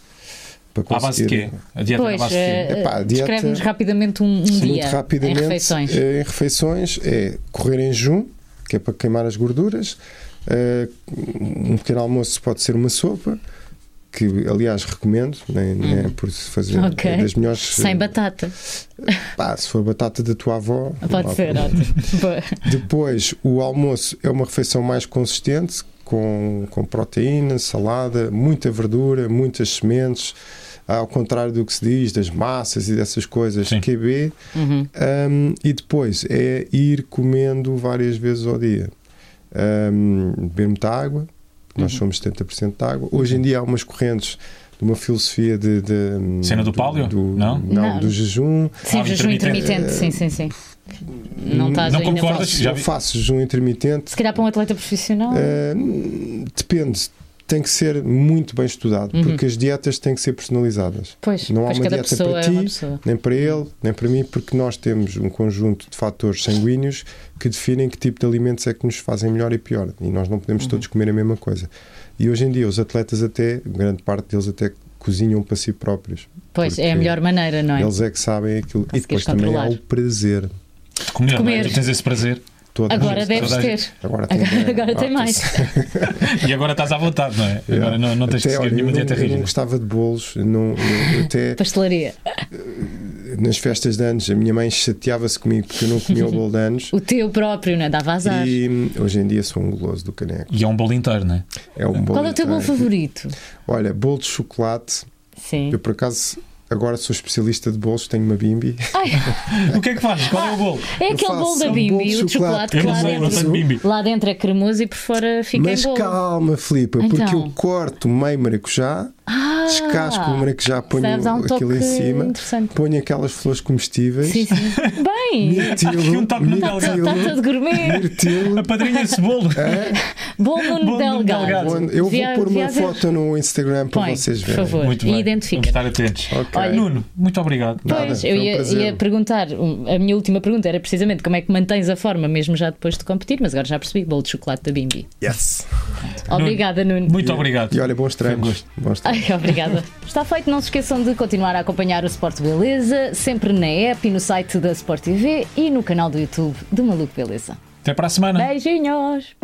Para À base de quê? A dieta Pois, à base de quê? eh, Epá, dieta- descreve-nos rapidamente um, um Muito dia rapidamente, em refeições. eh, em refeições é correr em jejum, que é para queimar as gorduras. eh, um pequeno almoço pode ser uma sopa, que aliás recomendo, nem, nem é por se fazer Hum. Ok. é das melhores. Sem batata. Pá, se for batata da tua avó, Pode ser, ótimo. Depois, o almoço é uma refeição mais consistente, com, com proteína, salada, muita verdura, muitas sementes. Ao contrário do que se diz das massas e dessas coisas, Sim. QB. Uhum. Um, e depois é ir comendo várias vezes ao dia. Um, beber muita água, nós Uhum. somos 70% de água. Hoje em dia há umas correntes de uma filosofia de. de Cena do páleo? Não? Não. do jejum. Sim, Ah, jejum intermitente. intermitente. Sim, sim, sim. Não estás Não ainda concordas? Já vi. faço jejum intermitente. Se calhar para um atleta profissional. Uh, depende. Tem que ser muito bem estudado, Uhum. porque as dietas têm que ser personalizadas. pois, não há pois uma cada dieta pessoa para é ti, pessoa. nem para ele, nem para mim, porque nós temos um conjunto de fatores sanguíneos que definem que tipo de alimentos é que nos fazem melhor e pior. E nós não podemos Uhum. todos comer a mesma coisa. E hoje em dia, os atletas, até, grande parte deles, até cozinham para si próprios. Pois, é a melhor maneira, não é? Eles é que sabem aquilo. E depois também há o prazer. De comer, é? comer. Tu tens esse prazer. Todo Agora mundo. deves toda ter. Agora tem, Agora tem mais. E agora estás à vontade, não é? Agora não, não tens de Até, seguir olha, nenhuma dieta eu não rígida. gostava de bolos, não, eu- até Pastelaria. nas festas de anos a minha mãe chateava-se comigo porque eu não comia o bolo de anos O teu próprio, não é? Dava azar. e hoje em dia sou um guloso do caneco. E é um bolo inteiro, não é? É um bolo Qual é o teu bolo favorito? Olha, bolo de chocolate. Sim. Eu por acaso agora sou especialista de bolos, tenho uma bimbi. Ai, O que é que fazes? Qual é o bolo? é aquele bolo da um Bimbi, bolo de o de chocolate chocolate. lá dentro, lá dentro é cremoso e por fora fica Mas em bolo. calma, Filipa, porque Então. eu corto meio maracujá, Ah, descasco o maracujá, ponho Sabes, há um aquilo em cima, ponho aquelas flores comestíveis, Sim, sim. Bem, mirtilo, Aqui um toque no está delgado. tá todo gourmet. mirtilo. Apadrinha esse bolo. Bom Nuno Bom Nuno Delgado. Eu vou pôr uma foto no Instagram para Põe, vocês por verem. favor. Muito E bem. identifica. Vamos estar atentos. Ok. Olha, Nuno, muito obrigado. Nada, Pois, eu um ia, prazer. ia perguntar, um, a minha última pergunta era precisamente como é que mantens a forma mesmo já depois de competir, mas agora já percebi, bolo de chocolate da Bimbi. Yes. Obrigada, Nuno. Muito obrigado. E olha, bons um treinos. Bons treinos. Ai, obrigada. Está feito, não se esqueçam de continuar a acompanhar o Sport Beleza, sempre na app e no site da Sport TV e no canal do YouTube do Maluco Beleza. Até para a semana. Beijinhos!